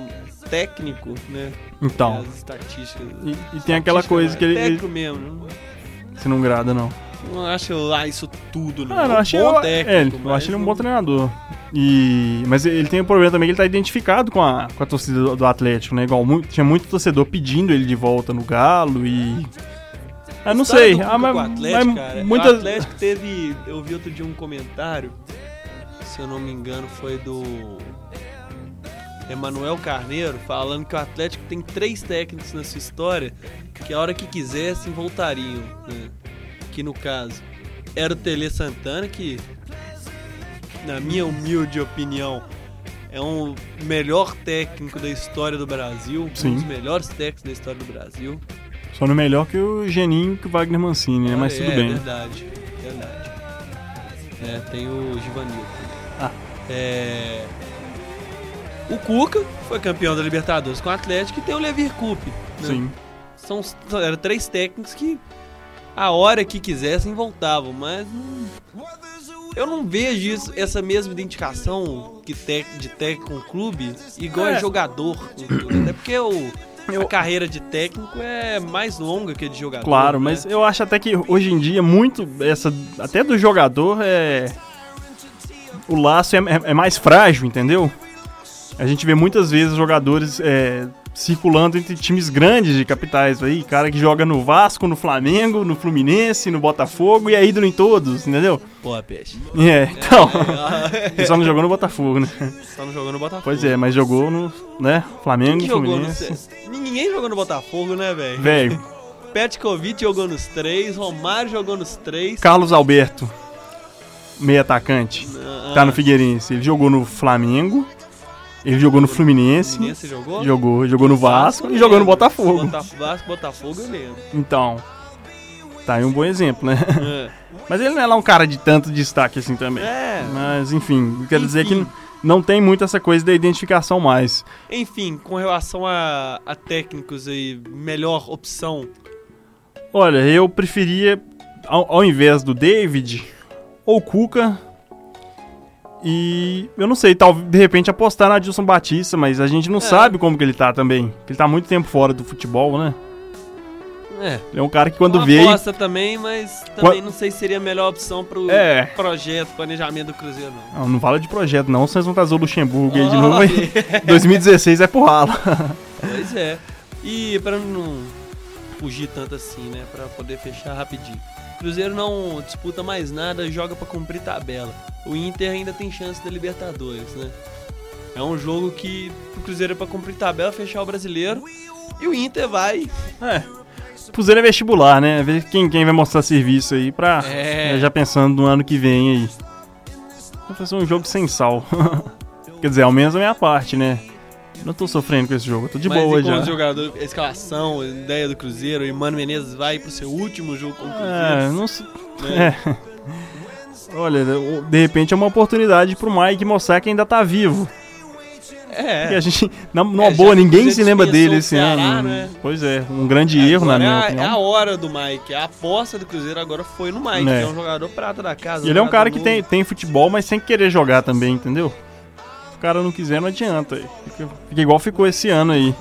técnico, né? Então. E, e tem aquela coisa que ele, ele Técnico mesmo. Não, se não grada, não. Não acho lá isso tudo, não. Ah, não, um achei, bom eu, técnico. é, eu acho ele um bom treinador. E, mas ele tem um problema também que ele tá identificado com a, com a torcida do, do Atlético, né? Igual mu- tinha muito torcedor pedindo ele de volta no Galo e. Eu não História sei. Ah, mas, Atlético, mas cara, muitas. O Atlético teve. Eu vi outro dia um comentário. Se eu não me engano, foi do. Emanuel Carneiro, falando que o Atlético tem três técnicos na sua história que a hora que quisessem voltariam. Né? Que no caso era o Tele Santana, que na minha humilde opinião é um melhor técnico da história do Brasil, Sim. um dos melhores técnicos da história do Brasil. Só no melhor que o Geninho que o Wagner Mancini, né? Mas é, tudo bem. É verdade, verdade. É, tem o Givanildo. Ah. É, o Cuca foi campeão da Libertadores com o Atlético e tem o Levir Coupe. né? Sim. São, eram três técnicos que a hora que quisessem voltavam, mas não- eu não vejo isso, essa mesma identificação que tec, de técnico com clube igual É. é jogador. <clears throat> Até porque o, a carreira de técnico é mais longa que a de jogador. Claro, né? mas eu acho até que hoje em dia muito essa até do jogador é o laço é, é- é mais frágil, entendeu? A gente vê muitas vezes jogadores é, circulando entre times grandes de capitais aí, cara que joga no Vasco, no Flamengo, no Fluminense, no Botafogo e é ídolo em todos, entendeu? Pô, peixe. É, então, <laughs> ele só não jogou no Botafogo, né? Só não jogou no Botafogo. Pois é, mas jogou no, né, Flamengo, Quem jogou no... Fluminense. Ninguém jogou no Botafogo, né, velho? Velho, Petkovic jogou nos três, Romário jogou nos três. Carlos Alberto, meio atacante. Ah, Tá no Figueirense. Ele jogou no Flamengo. Ele jogou no Fluminense. Fluminense jogou? Jogou, jogou no Vasco e jogou no. Botafogo. Bota- Vasco, Botafogo eu lembro. Então, tá aí um bom exemplo, né? É. Mas ele não é lá um cara de tanto destaque assim também. É. Mas enfim, quer dizer que Enfim. não tem muito essa coisa da identificação mais. Enfim, com relação a, a técnicos aí, melhor opção. Olha, eu preferia, ao, ao invés do David, ou Cuca. E eu não sei, talvez de repente apostar na Adilson Batista, mas a gente não É. sabe como que ele tá também. Ele tá muito tempo fora do futebol, né? É. É um cara que quando Uma veio. aposta também, mas também não sei se seria a melhor opção pro É. projeto, planejamento do Cruzeiro, não. Não, não fala de projeto, não, vocês vão trazer o Luxemburgo aí de Olha. novo. Aí. <laughs> 2016 é por ralo. Pois é. E pra não fugir tanto assim, né? Pra poder fechar rapidinho. Cruzeiro não disputa mais nada, joga pra cumprir tabela. O Inter ainda tem chance da Libertadores, né? É um jogo que o Cruzeiro é pra cumprir tabela, fechar o brasileiro. E o Inter vai. É. Cruzeiro é vestibular, né? Ver quem, quem vai mostrar serviço aí pra. É. né, Já pensando no ano que vem aí. Vai fazer um jogo sem sal. <laughs> Quer dizer, ao menos a minha parte, né? Não tô sofrendo com esse jogo, eu tô de Mas boa e já. os jogadores, a escalação, ideia do Cruzeiro, e Mano Menezes vai pro seu último jogo com o É, Cruzeiro. não sei. né? <laughs> É. Olha, de repente é uma oportunidade pro Mike mostrar que ainda tá vivo. É. Porque a gente, na, numa É, boa, ninguém se lembra dele esse Ceará, ano. né? Pois é, um grande erro, na minha é a- opinião. É a hora do Mike. A aposta do Cruzeiro agora foi no Mike, É. que é um jogador prata da casa. Ele é um jogador cara que tem, tem futebol, mas sem querer jogar também, entendeu? O cara não quiser, não adianta. Fica, fica igual ficou esse ano aí.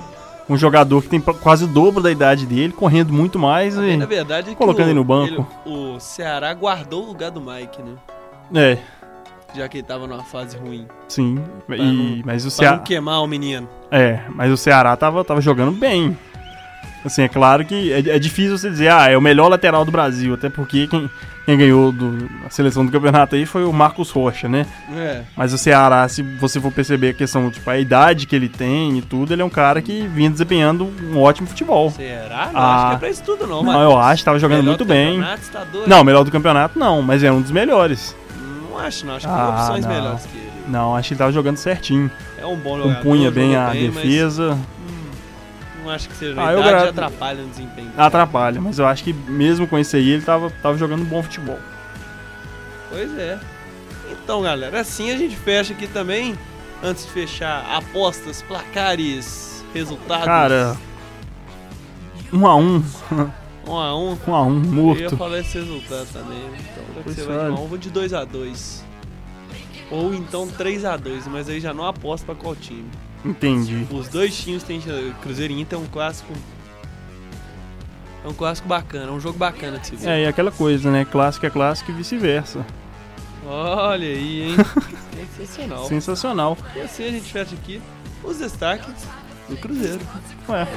Um jogador que tem quase o dobro da idade dele, correndo muito mais e. Na verdade, é colocando o, ele no banco. ele- o Ceará guardou o lugar do Mike, né? É, Já que ele tava numa fase ruim. sim. E, não- mas o Ceará. não queimar o menino. É, mas o Ceará tava, tava jogando bem. Assim, é claro que é, é difícil você dizer, ah, é o melhor lateral do Brasil, até porque quem, quem ganhou do, a seleção do campeonato aí foi o Marcos Rocha, né? É. Mas o Ceará, se você for perceber a questão, tipo, a idade que ele tem e tudo, ele é um cara que vinha desempenhando um ótimo futebol. Será? Não, Ah. acho que é pra isso tudo, não, Não, mano. eu acho, tava jogando muito bem. Tá doido? Não, melhor do campeonato não, mas é um dos melhores. Não acho, não. Acho que Ah, tem opções não. melhores que ele. Não, acho que ele tava jogando certinho. É um bom jogador. Compunha bem a mas defesa. Não acho que seja Ah, verdade gra- atrapalha no desempenho. Atrapalha, mas eu acho que mesmo com isso aí, ele tava, tava jogando bom futebol. Pois é. Então, galera, assim a gente fecha aqui também. Antes de fechar, apostas, placares, resultados. Cara, um a um, um a um. <laughs> um a um, Eu ia morto. falar esse resultado também. Então, já que você vai de um a um, eu vou de 2 a 2 Ou então 3 a 2 mas aí já não aposto pra qual time. Entendi. Os dois times têm. Cruzeiro e Inter é um clássico. É um clássico bacana, é um jogo bacana de se ver. É, e aquela coisa, né? Clássico é clássico e vice-versa. Olha aí, hein? <laughs> Sensacional. Sensacional. E assim a gente fecha aqui os destaques do Cruzeiro. Ué.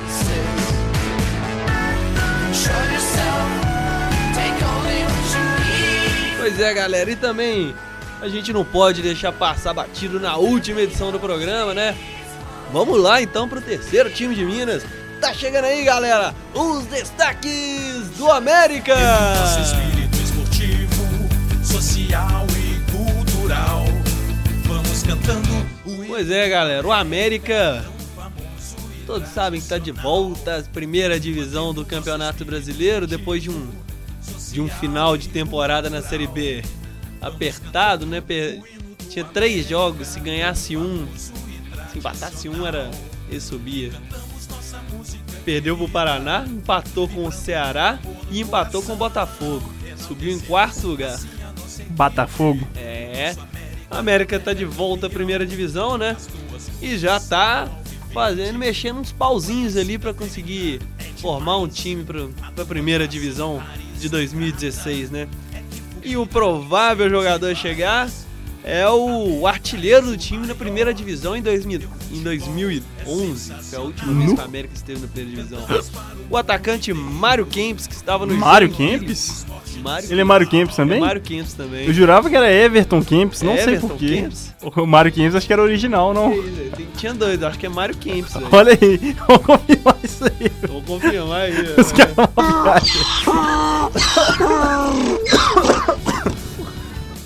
Pois é, galera, e também a gente não pode deixar passar batido na última edição do programa, né? Vamos lá então pro terceiro time de Minas. Tá chegando aí, galera, os destaques do América. Nosso espírito esportivo, social e cultural. Vamos cantando o Pois é, galera, o América. Todos sabem que tá de volta à primeira divisão do Campeonato Brasileiro depois de um de um final de temporada na Série B apertado, né? Tinha três jogos, se ganhasse um, se empatasse um era ele subia. Perdeu pro Paraná, empatou com o Ceará e empatou com o Botafogo. Subiu em quarto lugar. Botafogo. É. A América tá de volta à primeira divisão, né? E já tá fazendo, mexendo uns pauzinhos ali pra conseguir formar um time pra, pra primeira divisão de 2016, né? E o provável jogador chegar é o artilheiro do time na primeira divisão em, 2000, em 2011. Foi a última vez que a América esteve na primeira divisão. O atacante Mário Kempis, que estava no Mário. Kempis? Mário Ele é Mário Kempis também? É Mário Kempis também. Eu jurava que era Everton Kempis, não sei Everton porquê. O Mário Kempis acho que era original, não. Tem- Tinha dois, acho que é Mário Kempis. velho. Olha aí, <laughs> vamos confirmar isso aí. Vou confirmar aí. Os ó. caras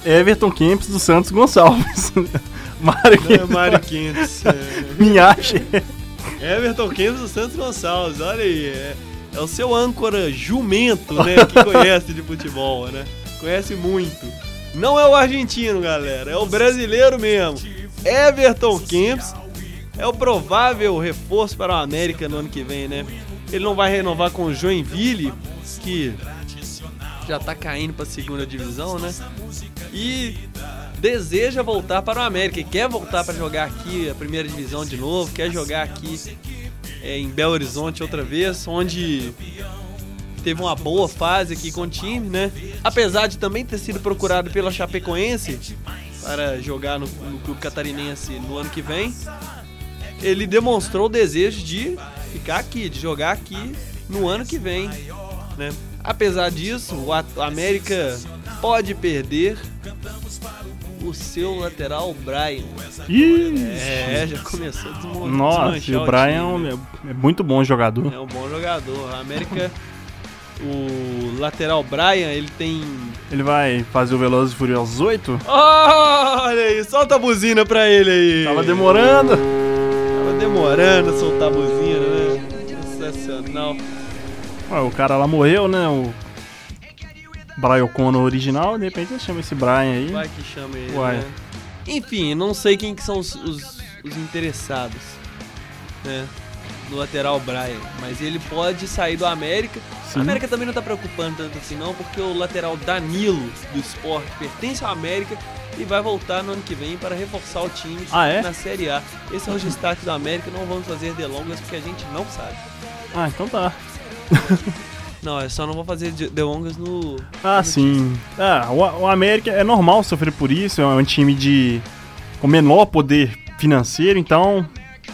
Everton Kempis do Santos Gonçalves. <laughs> Mário Não é Kempis. Mário Kempis. É <laughs> Minhache. Everton Kempis do Santos Gonçalves, olha aí. É, é o seu âncora jumento, né? Que <laughs> conhece de futebol, né? Conhece muito. Não é o argentino, galera. É o brasileiro mesmo. Everton Kempis é o provável reforço para o América no ano que vem, né? Ele não vai renovar com o Joinville, que já tá caindo pra segunda divisão, né? E deseja voltar para o América, quer voltar para jogar aqui a primeira divisão de novo, quer jogar aqui é, em Belo Horizonte outra vez, onde teve uma boa fase aqui com o time, né? Apesar de também ter sido procurado pela Chapecoense para jogar no, no clube catarinense no ano que vem, ele demonstrou o desejo de ficar aqui, de jogar aqui no ano que vem, né? Apesar disso, o o América pode perder o seu lateral Brian. Ih, É, já começou a desmon- nossa, o Brian é time, né? um- é muito bom jogador. É um bom jogador. A América, o lateral Brian, ele tem. Ele vai fazer o Velozes e Furiosos 8? Olha aí, solta a buzina pra ele aí. Tava demorando. Tava demorando soltar a buzina, né? Sensacional. Ué, o cara lá morreu, né? O Brian O'Connor original, de repente chama esse Brian aí. Vai que chama ele. Uai. Né? Enfim, não sei quem que são os, os- os interessados, né? No lateral Brian, mas ele pode sair do América. Sim. A América também não tá preocupando tanto assim não, porque o lateral Danilo do esporte pertence ao América e vai voltar no ano que vem para reforçar o time Ah, é? na Série A. Esse é o destaque do América, não vamos fazer delongas porque a gente não sabe. Ah, então tá. Não, eu só não vou fazer de- delongas no. Ah, no sim. Ah, o, o América é normal sofrer por isso, é um time de com menor poder financeiro, então,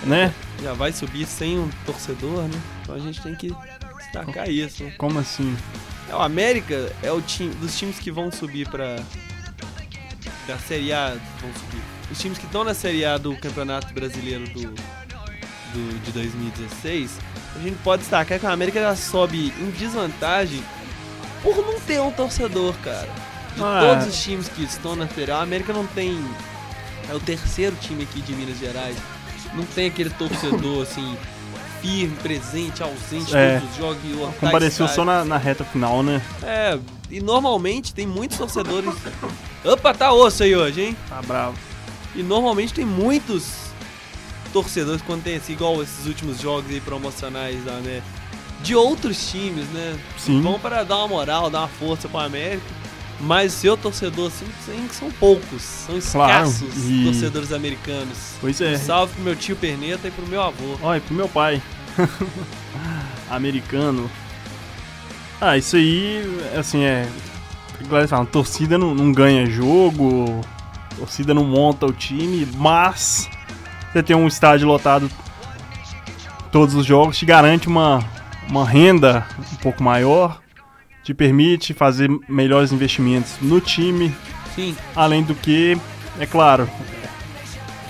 né? Já vai subir sem um torcedor, né? Então a gente tem que destacar isso. né? Como assim? É, O América é o time dos times que vão subir pra. Da Série A vão subir. Os times que estão na Série A do Campeonato Brasileiro do, do- de 2016, a gente pode destacar que o América já sobe em desvantagem por não ter um torcedor, cara. De Ah. todos os times que estão na Série A, a América não tem. É o terceiro time aqui de Minas Gerais. Não tem aquele torcedor <laughs> assim, firme, presente, ausente, É. todos os jogos e lotar Compareceu só na, na reta final, né? É, e normalmente tem muitos torcedores. Opa, tá osso aí hoje, hein? Tá bravo. E normalmente tem muitos torcedores quando tem assim, igual esses últimos jogos aí promocionais lá, né? De outros times, né? Sim. Vão para dar uma moral, dar uma força pro América. Mas seu torcedor, assim, sim, são poucos. São Claro, escassos e- torcedores americanos. Pois é. Um salve pro meu tio Perneta e pro meu avô. Olha, pro meu pai. <laughs> Americano. Ah, isso aí, assim, é. Eles falam, torcida não, não ganha jogo, torcida não monta o time, mas você tem um estádio lotado todos os jogos, te garante uma, uma renda um pouco maior, te permite fazer melhores investimentos no time, Sim, além do que, é claro,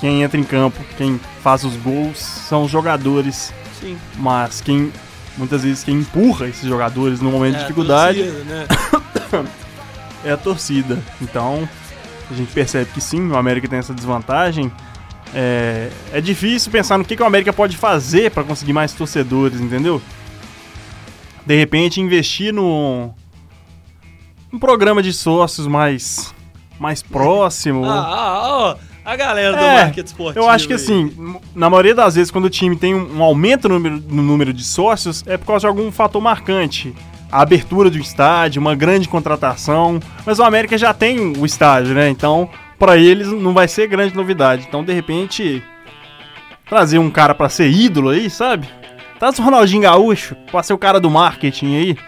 quem entra em campo, quem faz os gols são os jogadores, Sim. mas quem muitas vezes quem empurra esses jogadores no momento É, de dificuldade torcida, né? <coughs> é a torcida. Então, a gente percebe que sim, o América tem essa desvantagem. É, é difícil pensar no que, que o América pode fazer para conseguir mais torcedores, entendeu? De repente, investir no um programa de sócios mais mais próximo. Ah, ah, ó, a galera do É, marketing esportivo. Eu acho que aí. assim, na maioria das vezes, quando o time tem um, um aumento no número, no número de sócios, é por causa de algum fator marcante. A abertura do estádio, uma grande contratação. Mas o América já tem o estádio, né? Então, pra eles não vai ser grande novidade. Então, de repente, trazer um cara pra ser ídolo aí, sabe? Traz o Ronaldinho Gaúcho pra ser o cara do marketing aí.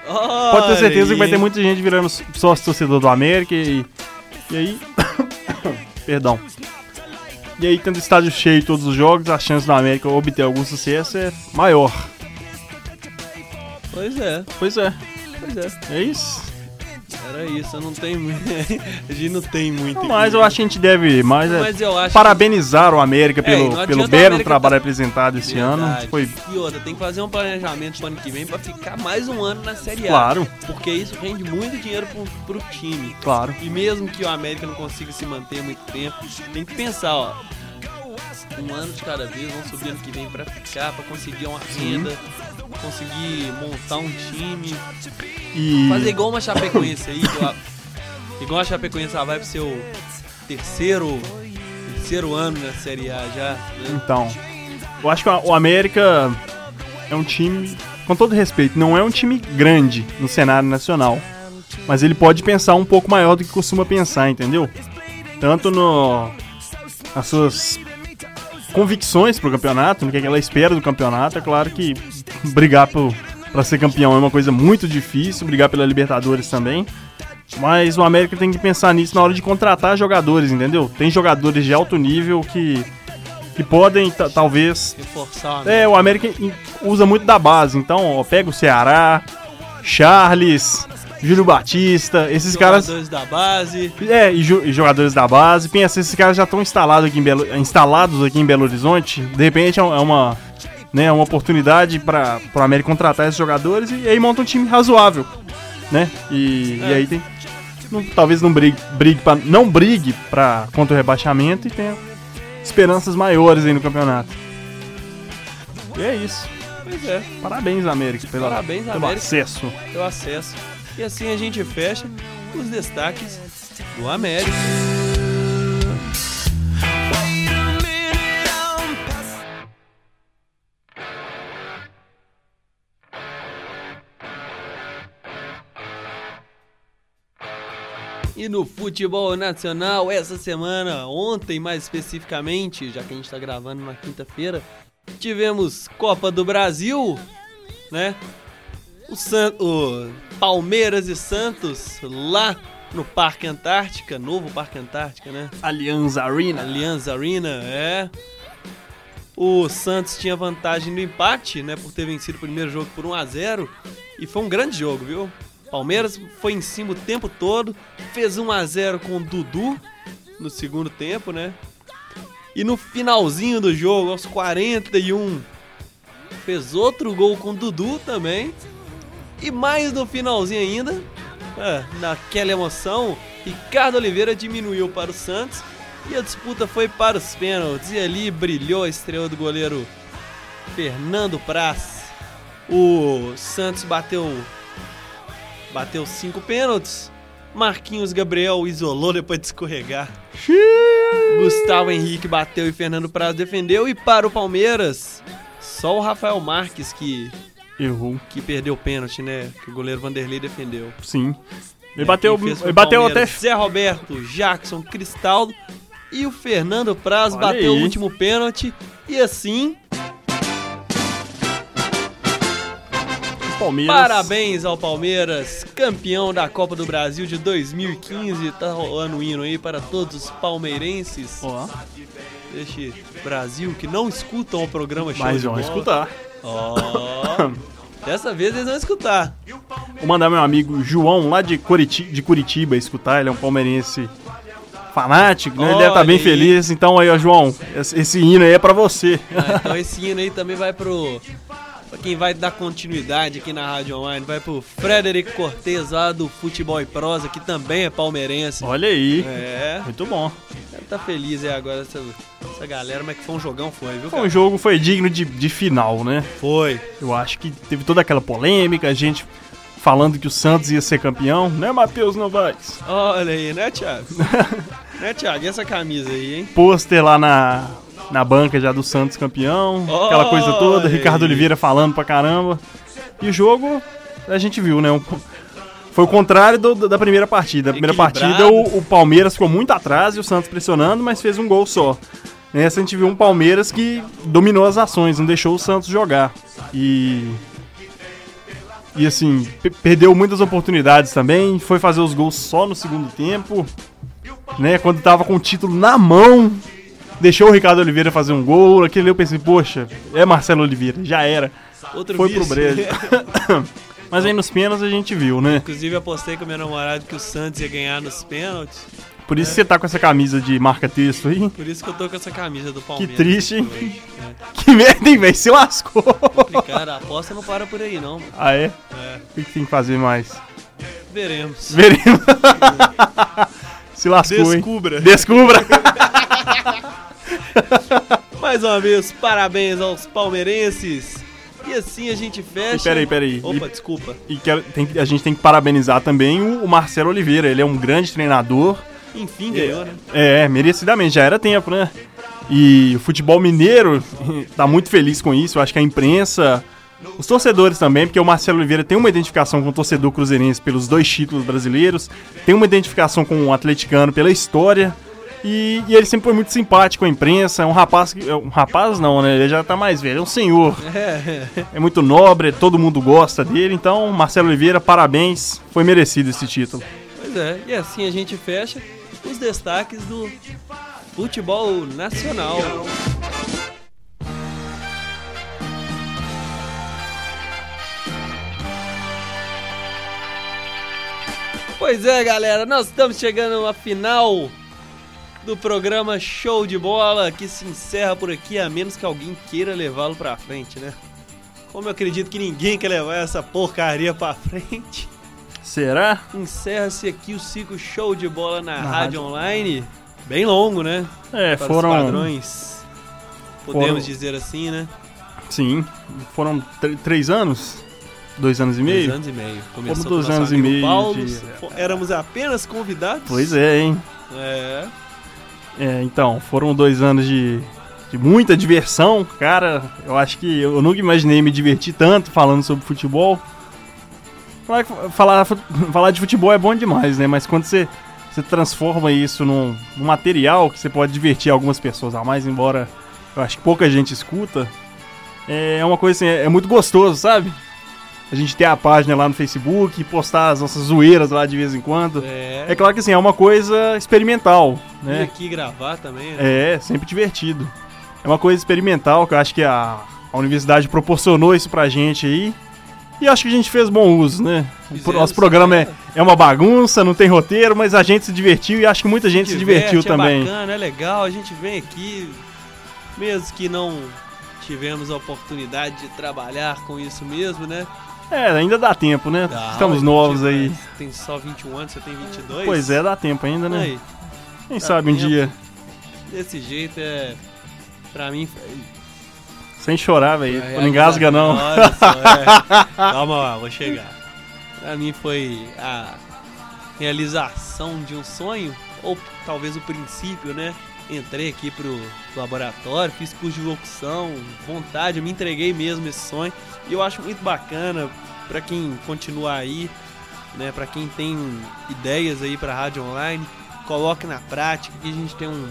Pode ter certeza que vai aí. ter muita gente virando sócio torcedor do América e. E aí. <coughs> Perdão. E aí, tendo estádio cheio todos os jogos, a chance do América obter algum sucesso é maior. Pois é, Pois é, pois é. é isso. Era isso, eu não tenho. <laughs> a gente não tem muito. Mas eu acho que a gente deve mais é, Mas eu acho. parabenizar o América É, pelo, adianta pelo belo trabalho tá- apresentado esse ano. Verdade. Foi E outra, tem que fazer um planejamento pro ano que vem pra ficar mais um ano na Série A. claro, Porque isso rende muito dinheiro pro, pro time. claro. E mesmo que o América não consiga se manter muito tempo, tem que pensar, ó. Um ano de cada vez, vamos subir ano que vem pra ficar, pra conseguir uma renda, conseguir montar um time. E Fazer igual uma Chapecoense aí, eu- igual a Chapecoense ela vai pro seu terceiro, terceiro ano na Série A já. né? Então, eu acho que o América é um time, com todo respeito, não é um time grande no cenário nacional. Mas ele pode pensar um pouco maior do que costuma pensar, entendeu? Tanto no, nas suas convicções pro campeonato, no que ela espera do campeonato. É claro que <laughs> brigar por, pra ser campeão é uma coisa muito difícil, brigar pela Libertadores também. Mas o América tem que pensar nisso na hora de contratar jogadores, entendeu? Tem jogadores de alto nível que, que podem, ta- talvez. Reforçar, né? É, o América usa muito da base. Então, ó, pega o Ceará, Charles, Júlio Batista, esses caras. Jogadores da base. É, e, jo- e jogadores da base. Pensa, esses caras já estão instalados aqui em Belo, instalados aqui em Belo Horizonte. De repente é é uma, né, uma oportunidade para o América contratar esses jogadores e, aí monta um time razoável, né? E, e É. aí tem, não- talvez não brigue, brigue pra, não brigue para contra o rebaixamento e tenha esperanças maiores aí no campeonato. E é isso. Pois é, Parabéns América pela, Parabéns, pelo América. acesso. eu acesso. E assim a gente fecha os destaques do América. E no futebol nacional, essa semana, ontem mais especificamente, já que a gente tá gravando na quinta-feira, tivemos Copa do Brasil, né? O, San... o Palmeiras e Santos lá no Parque Antártica, novo Parque Antártica, né? Alianza Arena. Allianz Arena, é. O Santos tinha vantagem no empate, né, por ter vencido o primeiro jogo por 1 a 0 e foi um grande jogo, viu? Palmeiras foi em cima o tempo todo, fez 1 a 0 com o Dudu no segundo tempo, né? E no finalzinho do jogo, aos 41, fez outro gol com o Dudu também. E mais no finalzinho ainda, é, naquela emoção, Ricardo Oliveira diminuiu para o Santos e a disputa foi para os pênaltis. E ali brilhou a estrela do goleiro Fernando Praz. O Santos bateu bateu cinco pênaltis. Marquinhos Gabriel isolou depois de escorregar. Gustavo Henrique bateu e Fernando Praz defendeu. E para o Palmeiras, só o Rafael Marques que, Errou. que perdeu o pênalti, né? Que o goleiro Vanderlei defendeu. Sim. Ele bateu, fez foi ele bateu até. Zé Roberto, Jackson, Cristaldo e o Fernando Praz Olha bateu aí. o último pênalti. E assim, Palmeiras. parabéns ao Palmeiras, campeão da Copa do Brasil de 2015. Tá rolando o hino aí para todos os palmeirenses Ó, deste Brasil que não escutam o programa Show mas vão escutar. Ó, dessa vez eles vão escutar. Vou mandar meu amigo João lá de Curitiba, de Curitiba escutar. Ele é um palmeirense fanático, né? Ele deve estar bem Olha aí. feliz. Então aí, ó, João, esse, hino aí é pra você. Ah, então esse hino aí também vai pro. Quem vai dar continuidade aqui na Rádio Online, vai pro Frederico Cortez lá do Futebol e Prosa, que também é palmeirense. Olha aí. É, Muito bom. deve tá feliz aí agora essa, essa galera, mas que foi um jogão, foi, viu, Foi um jogo foi digno de, de final, né? Foi. Eu acho que teve toda aquela polêmica, a gente falando que o Santos ia ser campeão, né, Matheus Novaes? Olha aí, né, Thiago? <laughs> né, Thiago? E essa camisa aí, hein? Pôster lá na, na banca já do Santos campeão, aquela coisa toda, Olha Ricardo. Oliveira falando pra caramba. E o jogo, a gente viu, né? um- foi o contrário do- da primeira partida. A primeira partida, o, o Palmeiras ficou muito atrás e o Santos pressionando, mas fez um gol só. Nessa a gente viu um Palmeiras que dominou as ações, não deixou o Santos jogar. E. E assim, pe- perdeu muitas oportunidades também, foi fazer os gols só no segundo tempo, né? Quando tava com o título na mão, deixou o Ricardo Oliveira fazer um gol. Aquele eu pensei, poxa, é Marcelo Oliveira, já era. Outro Foi pro vice. brejo. <laughs> Mas aí nos pênaltis a gente viu, né? Inclusive, apostei com meu namorado que o Santos ia ganhar nos pênaltis. Por isso você tá com essa camisa de marca-texto aí. Por isso que eu tô com essa camisa do Que Palmeiras. triste, hein? hoje. Que merda, hein, velho? Se lascou. É. Cara, a aposta não para por aí, não. Ah, é? É, O que que tem que fazer mais? veremos. Veremos. <laughs> Se lascou, hein? Descubra. Descubra. <laughs> Mais uma vez, parabéns aos palmeirenses. E assim a gente fecha. E peraí, peraí. Opa, E- desculpa. E quero- tem a gente tem que parabenizar também o, o Marcelo Oliveira. Ele é um grande treinador. Enfim, ganhou, né? É, merecidamente, já era tempo, né? E o futebol mineiro <laughs> tá muito feliz com isso. Eu acho que a imprensa, os torcedores também, porque o Marcelo Oliveira tem uma identificação com o torcedor cruzeirense pelos dois títulos brasileiros, tem uma identificação com o atleticano pela história. E, e ele sempre foi muito simpático com a imprensa. É um rapaz que. é Um rapaz não, né? Ele já tá mais velho. É um senhor. É, É muito nobre, todo mundo gosta dele. Então, Marcelo Oliveira, parabéns. Foi merecido esse título. pois é. E assim a gente fecha os destaques do futebol nacional. Pois é, galera, nós estamos chegando à final do programa Show de Bola, que se encerra por aqui, a menos que alguém queira levá-lo pra frente, né? Como eu acredito que ninguém quer levar essa porcaria pra frente, Será? encerra-se aqui o ciclo Show de Bola na, Na rádio, rádio. online. Bem longo, né? É, Para foram. os padrões. Podemos foram- dizer assim, né? Sim, foram tr- três anos? Dois anos e meio? Dois anos e meio. Começou dois com anos e meio Paulo. de- Éramos apenas convidados. Pois é, hein? É. É, então, foram dois anos de, de muita diversão. Cara, eu acho que eu nunca imaginei me divertir tanto falando sobre futebol. Falar, falar, <laughs> falar de futebol é bom demais, né? Mas quando você, você transforma isso num, num material que você pode divertir algumas pessoas a mais, embora eu acho que pouca gente escuta, é uma coisa assim, é, é muito gostoso, sabe? A gente ter a página lá no Facebook, postar as nossas zoeiras lá de vez em quando. É. É claro que assim, é uma coisa experimental, E né? aqui gravar também. né? É, sempre divertido. É uma coisa experimental que eu acho que a, a universidade proporcionou isso pra gente aí. E acho que a gente fez bom uso, né? Fizemos, nosso programa é, sim. é uma bagunça, não tem roteiro, mas a gente se divertiu e acho que muita gente se divertiu Diverte, também. É bacana, é legal. A gente vem aqui, mesmo que não tivemos a oportunidade de trabalhar com isso mesmo, né? É, ainda dá tempo, né? Dá, Estamos novos tipo, aí. mas Tem só 21 anos, você tem 22? Pois é, dá tempo ainda, né? Aí, Quem sabe um tempo. dia. desse jeito é. Pra mim. Sem chorar, velho. é Não engasga, não. Olha só, <laughs> é. Calma lá, vou chegar. Pra mim foi a realização de um sonho, ou talvez o princípio, né? Entrei aqui pro laboratório, fiz curso de locução, vontade, eu me entreguei mesmo esse sonho. E eu acho muito bacana pra quem continua aí, né? Pra quem tem ideias aí pra rádio online, coloque na prática. Aqui a gente tem um,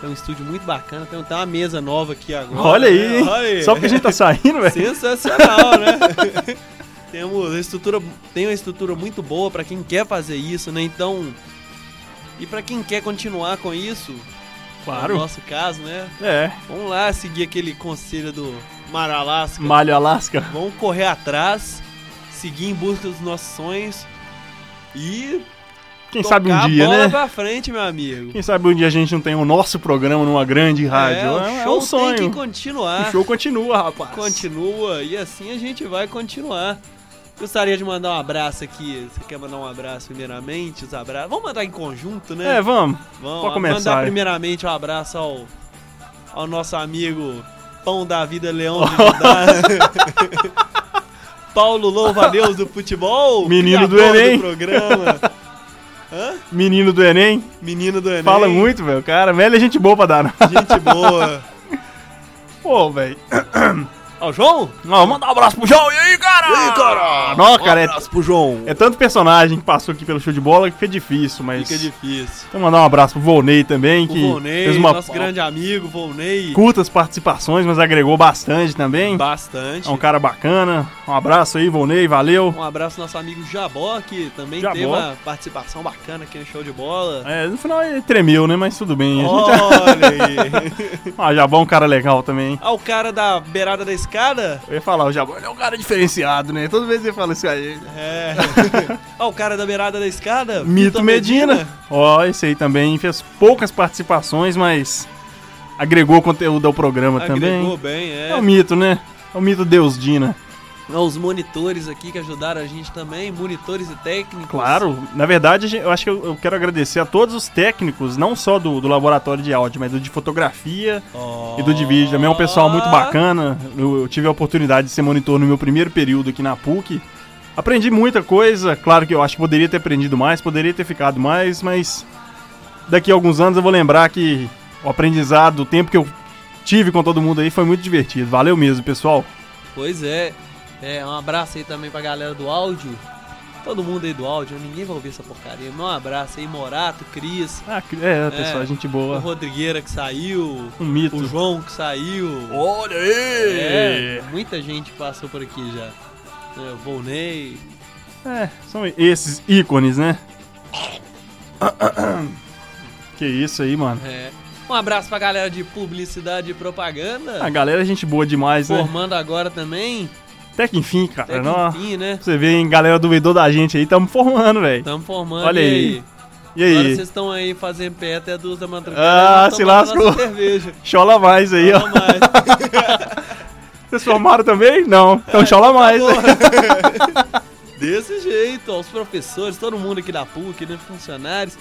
tem um estúdio muito bacana, tem até uma mesa nova aqui agora. Olha aí, né? Olha aí. Só porque a gente tá saindo, velho. Sensacional, né? <laughs> Temos estrutura, tem uma estrutura muito boa pra quem quer fazer isso, né? Então, e pra quem quer continuar com isso, Claro. no nosso caso, né? É. Vamos lá seguir aquele conselho do Mar Alasca. Malho Alasca. Vamos correr atrás, seguir em busca dos nossos sonhos e Quem sabe Tocar um dia, né? pra frente, meu amigo. Quem sabe um dia a gente não tem o nosso programa numa grande rádio. É, o É, é show um sonho. tem que continuar. O show continua, rapaz. Continua e assim a gente vai continuar. Gostaria de mandar um abraço aqui. Você quer mandar um abraço primeiramente? Os abraços. Vamos mandar em conjunto, né? É, vamos. Vamos pode começar mandar primeiramente um abraço ao, ao nosso amigo Pão da Vida Leão de. <laughs> Paulo Louva Deus do futebol. <laughs> Menino do Enem. programa. <laughs> Hã? Menino do Enem. Menino do Enem. Fala muito, velho. Cara, velho é gente boa pra dar. né? Gente boa. Pô, velho. <clears throat> Ó, o João? Ó, manda um abraço pro João. E aí, cara? E aí, cara? Não, cara, é, abraço pro João. é tanto personagem que passou aqui pelo show de bola que fica difícil, mas... Fica difícil. Então mandar um abraço pro Volney também, O que Volney, fez uma nosso grande amigo, Volney. curtas participações, mas agregou bastante também. Bastante. É um cara bacana. Um abraço aí, Volney, valeu. Um abraço ao nosso amigo Jabó, que também Jabó. teve uma participação bacana aqui no show de bola. É, no final ele tremeu, né? Mas tudo bem. A gente... Olha aí. <laughs> Ah, Jabó é um cara legal também. Ah, o cara da beirada da escada? Eu ia falar, o ele é um cara diferenciado, né? Toda vez você fala isso aí. É. <laughs> ah, o cara da beirada da escada? Mito Medina. Ó, esse aí também fez poucas participações, mas agregou conteúdo ao programa Agregou também. bem, é. É o mito, né? É o mito Deus Dina. Ah, Os monitores aqui que ajudaram a gente também, monitores e técnicos. Claro, na verdade, eu acho que eu quero agradecer a todos os técnicos, não só do, do laboratório de áudio, mas do de fotografia e do de vídeo. Também é um pessoal muito bacana. Eu, eu tive a oportunidade de ser monitor no meu primeiro período aqui na PUC. Aprendi muita coisa, claro que eu acho que poderia ter aprendido mais, poderia ter ficado mais, mas daqui a alguns anos eu vou lembrar que o aprendizado, o tempo que eu tive com todo mundo aí foi muito divertido. Valeu mesmo, pessoal. Pois é. É, um abraço aí também pra galera do áudio. Todo mundo aí do áudio, ninguém vai ouvir essa porcaria. mas Um abraço aí, Morato, Cris, Ah, que- é, pessoal, É. gente o boa. Rodrigueira que saiu, Um mito. o João que saiu. Olha É, muita gente passou por aqui já. É, o Volney. É, são esses ícones, né? Que isso aí, mano. É. Um abraço pra galera de publicidade e propaganda. A galera é gente boa demais, né? Formando agora também. Até que enfim, cara. Até que nó. enfim, né? Você vê, hein, galera duvidou da gente aí, tamo formando, velho. Estamos formando. Olha e aí. E Agora aí? vocês estão aí fazendo pé até duas da madrugada. Ah, se lascou. cerveja. <laughs> Chola mais aí, ó. Não mais. <laughs> Vocês formaram também? Não. Então chola mais. né? <laughs> Desse jeito, ó, os professores, todo mundo aqui da PUC, né? Funcionários.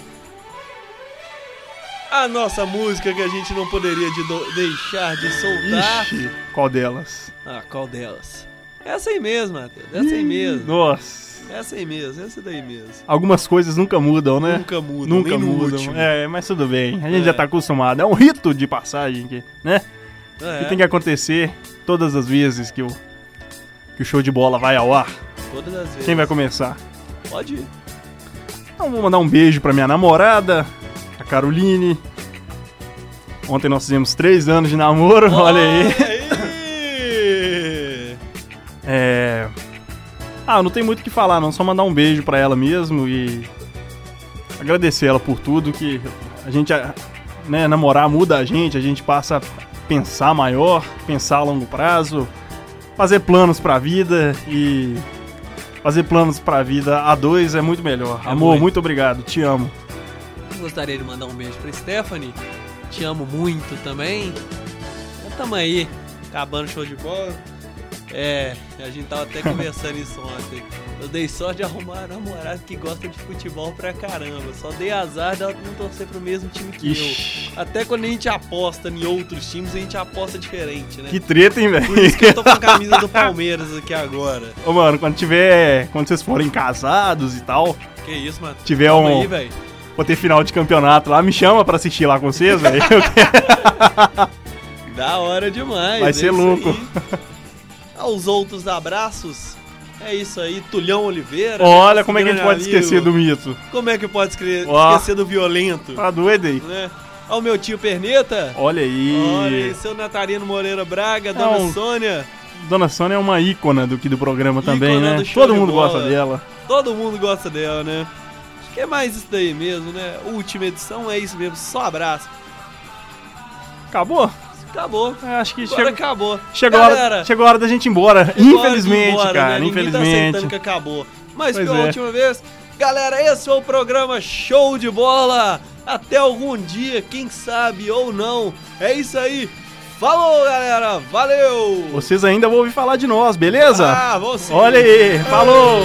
A nossa música que a gente não poderia de deixar de soltar. Ixi, qual delas? Ah, qual delas? Essa aí mesmo, Matheus. Essa aí mesmo. Nossa. Essa aí mesmo, essa daí mesmo. Algumas coisas nunca mudam, né? Nunca muda, Nunca mudam. É, mas tudo bem. A gente É. já tá acostumado. É um rito de passagem, aqui, né? É, Que tem que acontecer todas as vezes que o, que o show de bola vai ao ar. todas as vezes. Quem vai começar? Pode ir. Então vou mandar um beijo pra minha namorada, a Caroline. Ontem nós fizemos três anos de namoro, <laughs> olha aí. aí. É... Ah, não tem muito o que falar, não. Só mandar um beijo pra ela mesmo e agradecer ela por tudo que a gente, né, namorar muda a gente, a gente passa a pensar maior, pensar a longo prazo, fazer planos pra vida e fazer planos pra vida a dois é muito melhor. É Amor, muito. muito obrigado, te amo. Gostaria de mandar um beijo pra Stephanie. Te amo muito também. Já tamo aí, acabando o show de bola. É, a gente tava até conversando isso ontem. Eu dei sorte de arrumar uma namorada que gosta de futebol pra caramba. Só dei azar dela não torcer pro mesmo time que Ixi, eu. Até quando a gente aposta em outros times, a gente aposta diferente, né? que treta, hein, Por isso velho? que eu tô com a camisa do <laughs> Palmeiras aqui agora. Ô, mano, quando tiver. Quando vocês forem casados e tal, Que isso, mano? tiver Calma um. aí, velho. for ter final de campeonato lá, me chama pra assistir lá com vocês, velho. <laughs> <laughs> Da hora demais. Vai é ser isso louco. Aos outros abraços. É isso aí, Tulhão Oliveira. Olha como é que a gente pode esquecer amigo. do mito. Como é que pode Ó. esquecer do violento? Tá doido aí? Né? Ao meu tio Perneta. Olha aí. Olha aí, seu Natarino Moreira Braga, Dona Não. Sônia. Dona Sônia é uma ícona do que do programa também, Ícona né? do show Todo mundo bola. gosta dela. Todo mundo gosta dela, né? Acho que é mais isso daí mesmo, né? Última edição é isso mesmo, só abraço. Acabou? Acabou. É, acho que chegou, acabou. chegou, a hora, Galera, chegou a hora da gente ir embora. ir Infelizmente, embora, cara. né? Tá infelizmente. aceitando que acabou. Mas Pois pela é. última vez, Galera, esse foi o programa Show de Bola. Até algum dia, quem sabe ou não. É isso aí. Falou, galera. Valeu. Vocês ainda vão ouvir falar de nós, beleza? Ah, vão sim. Olha aí, falou!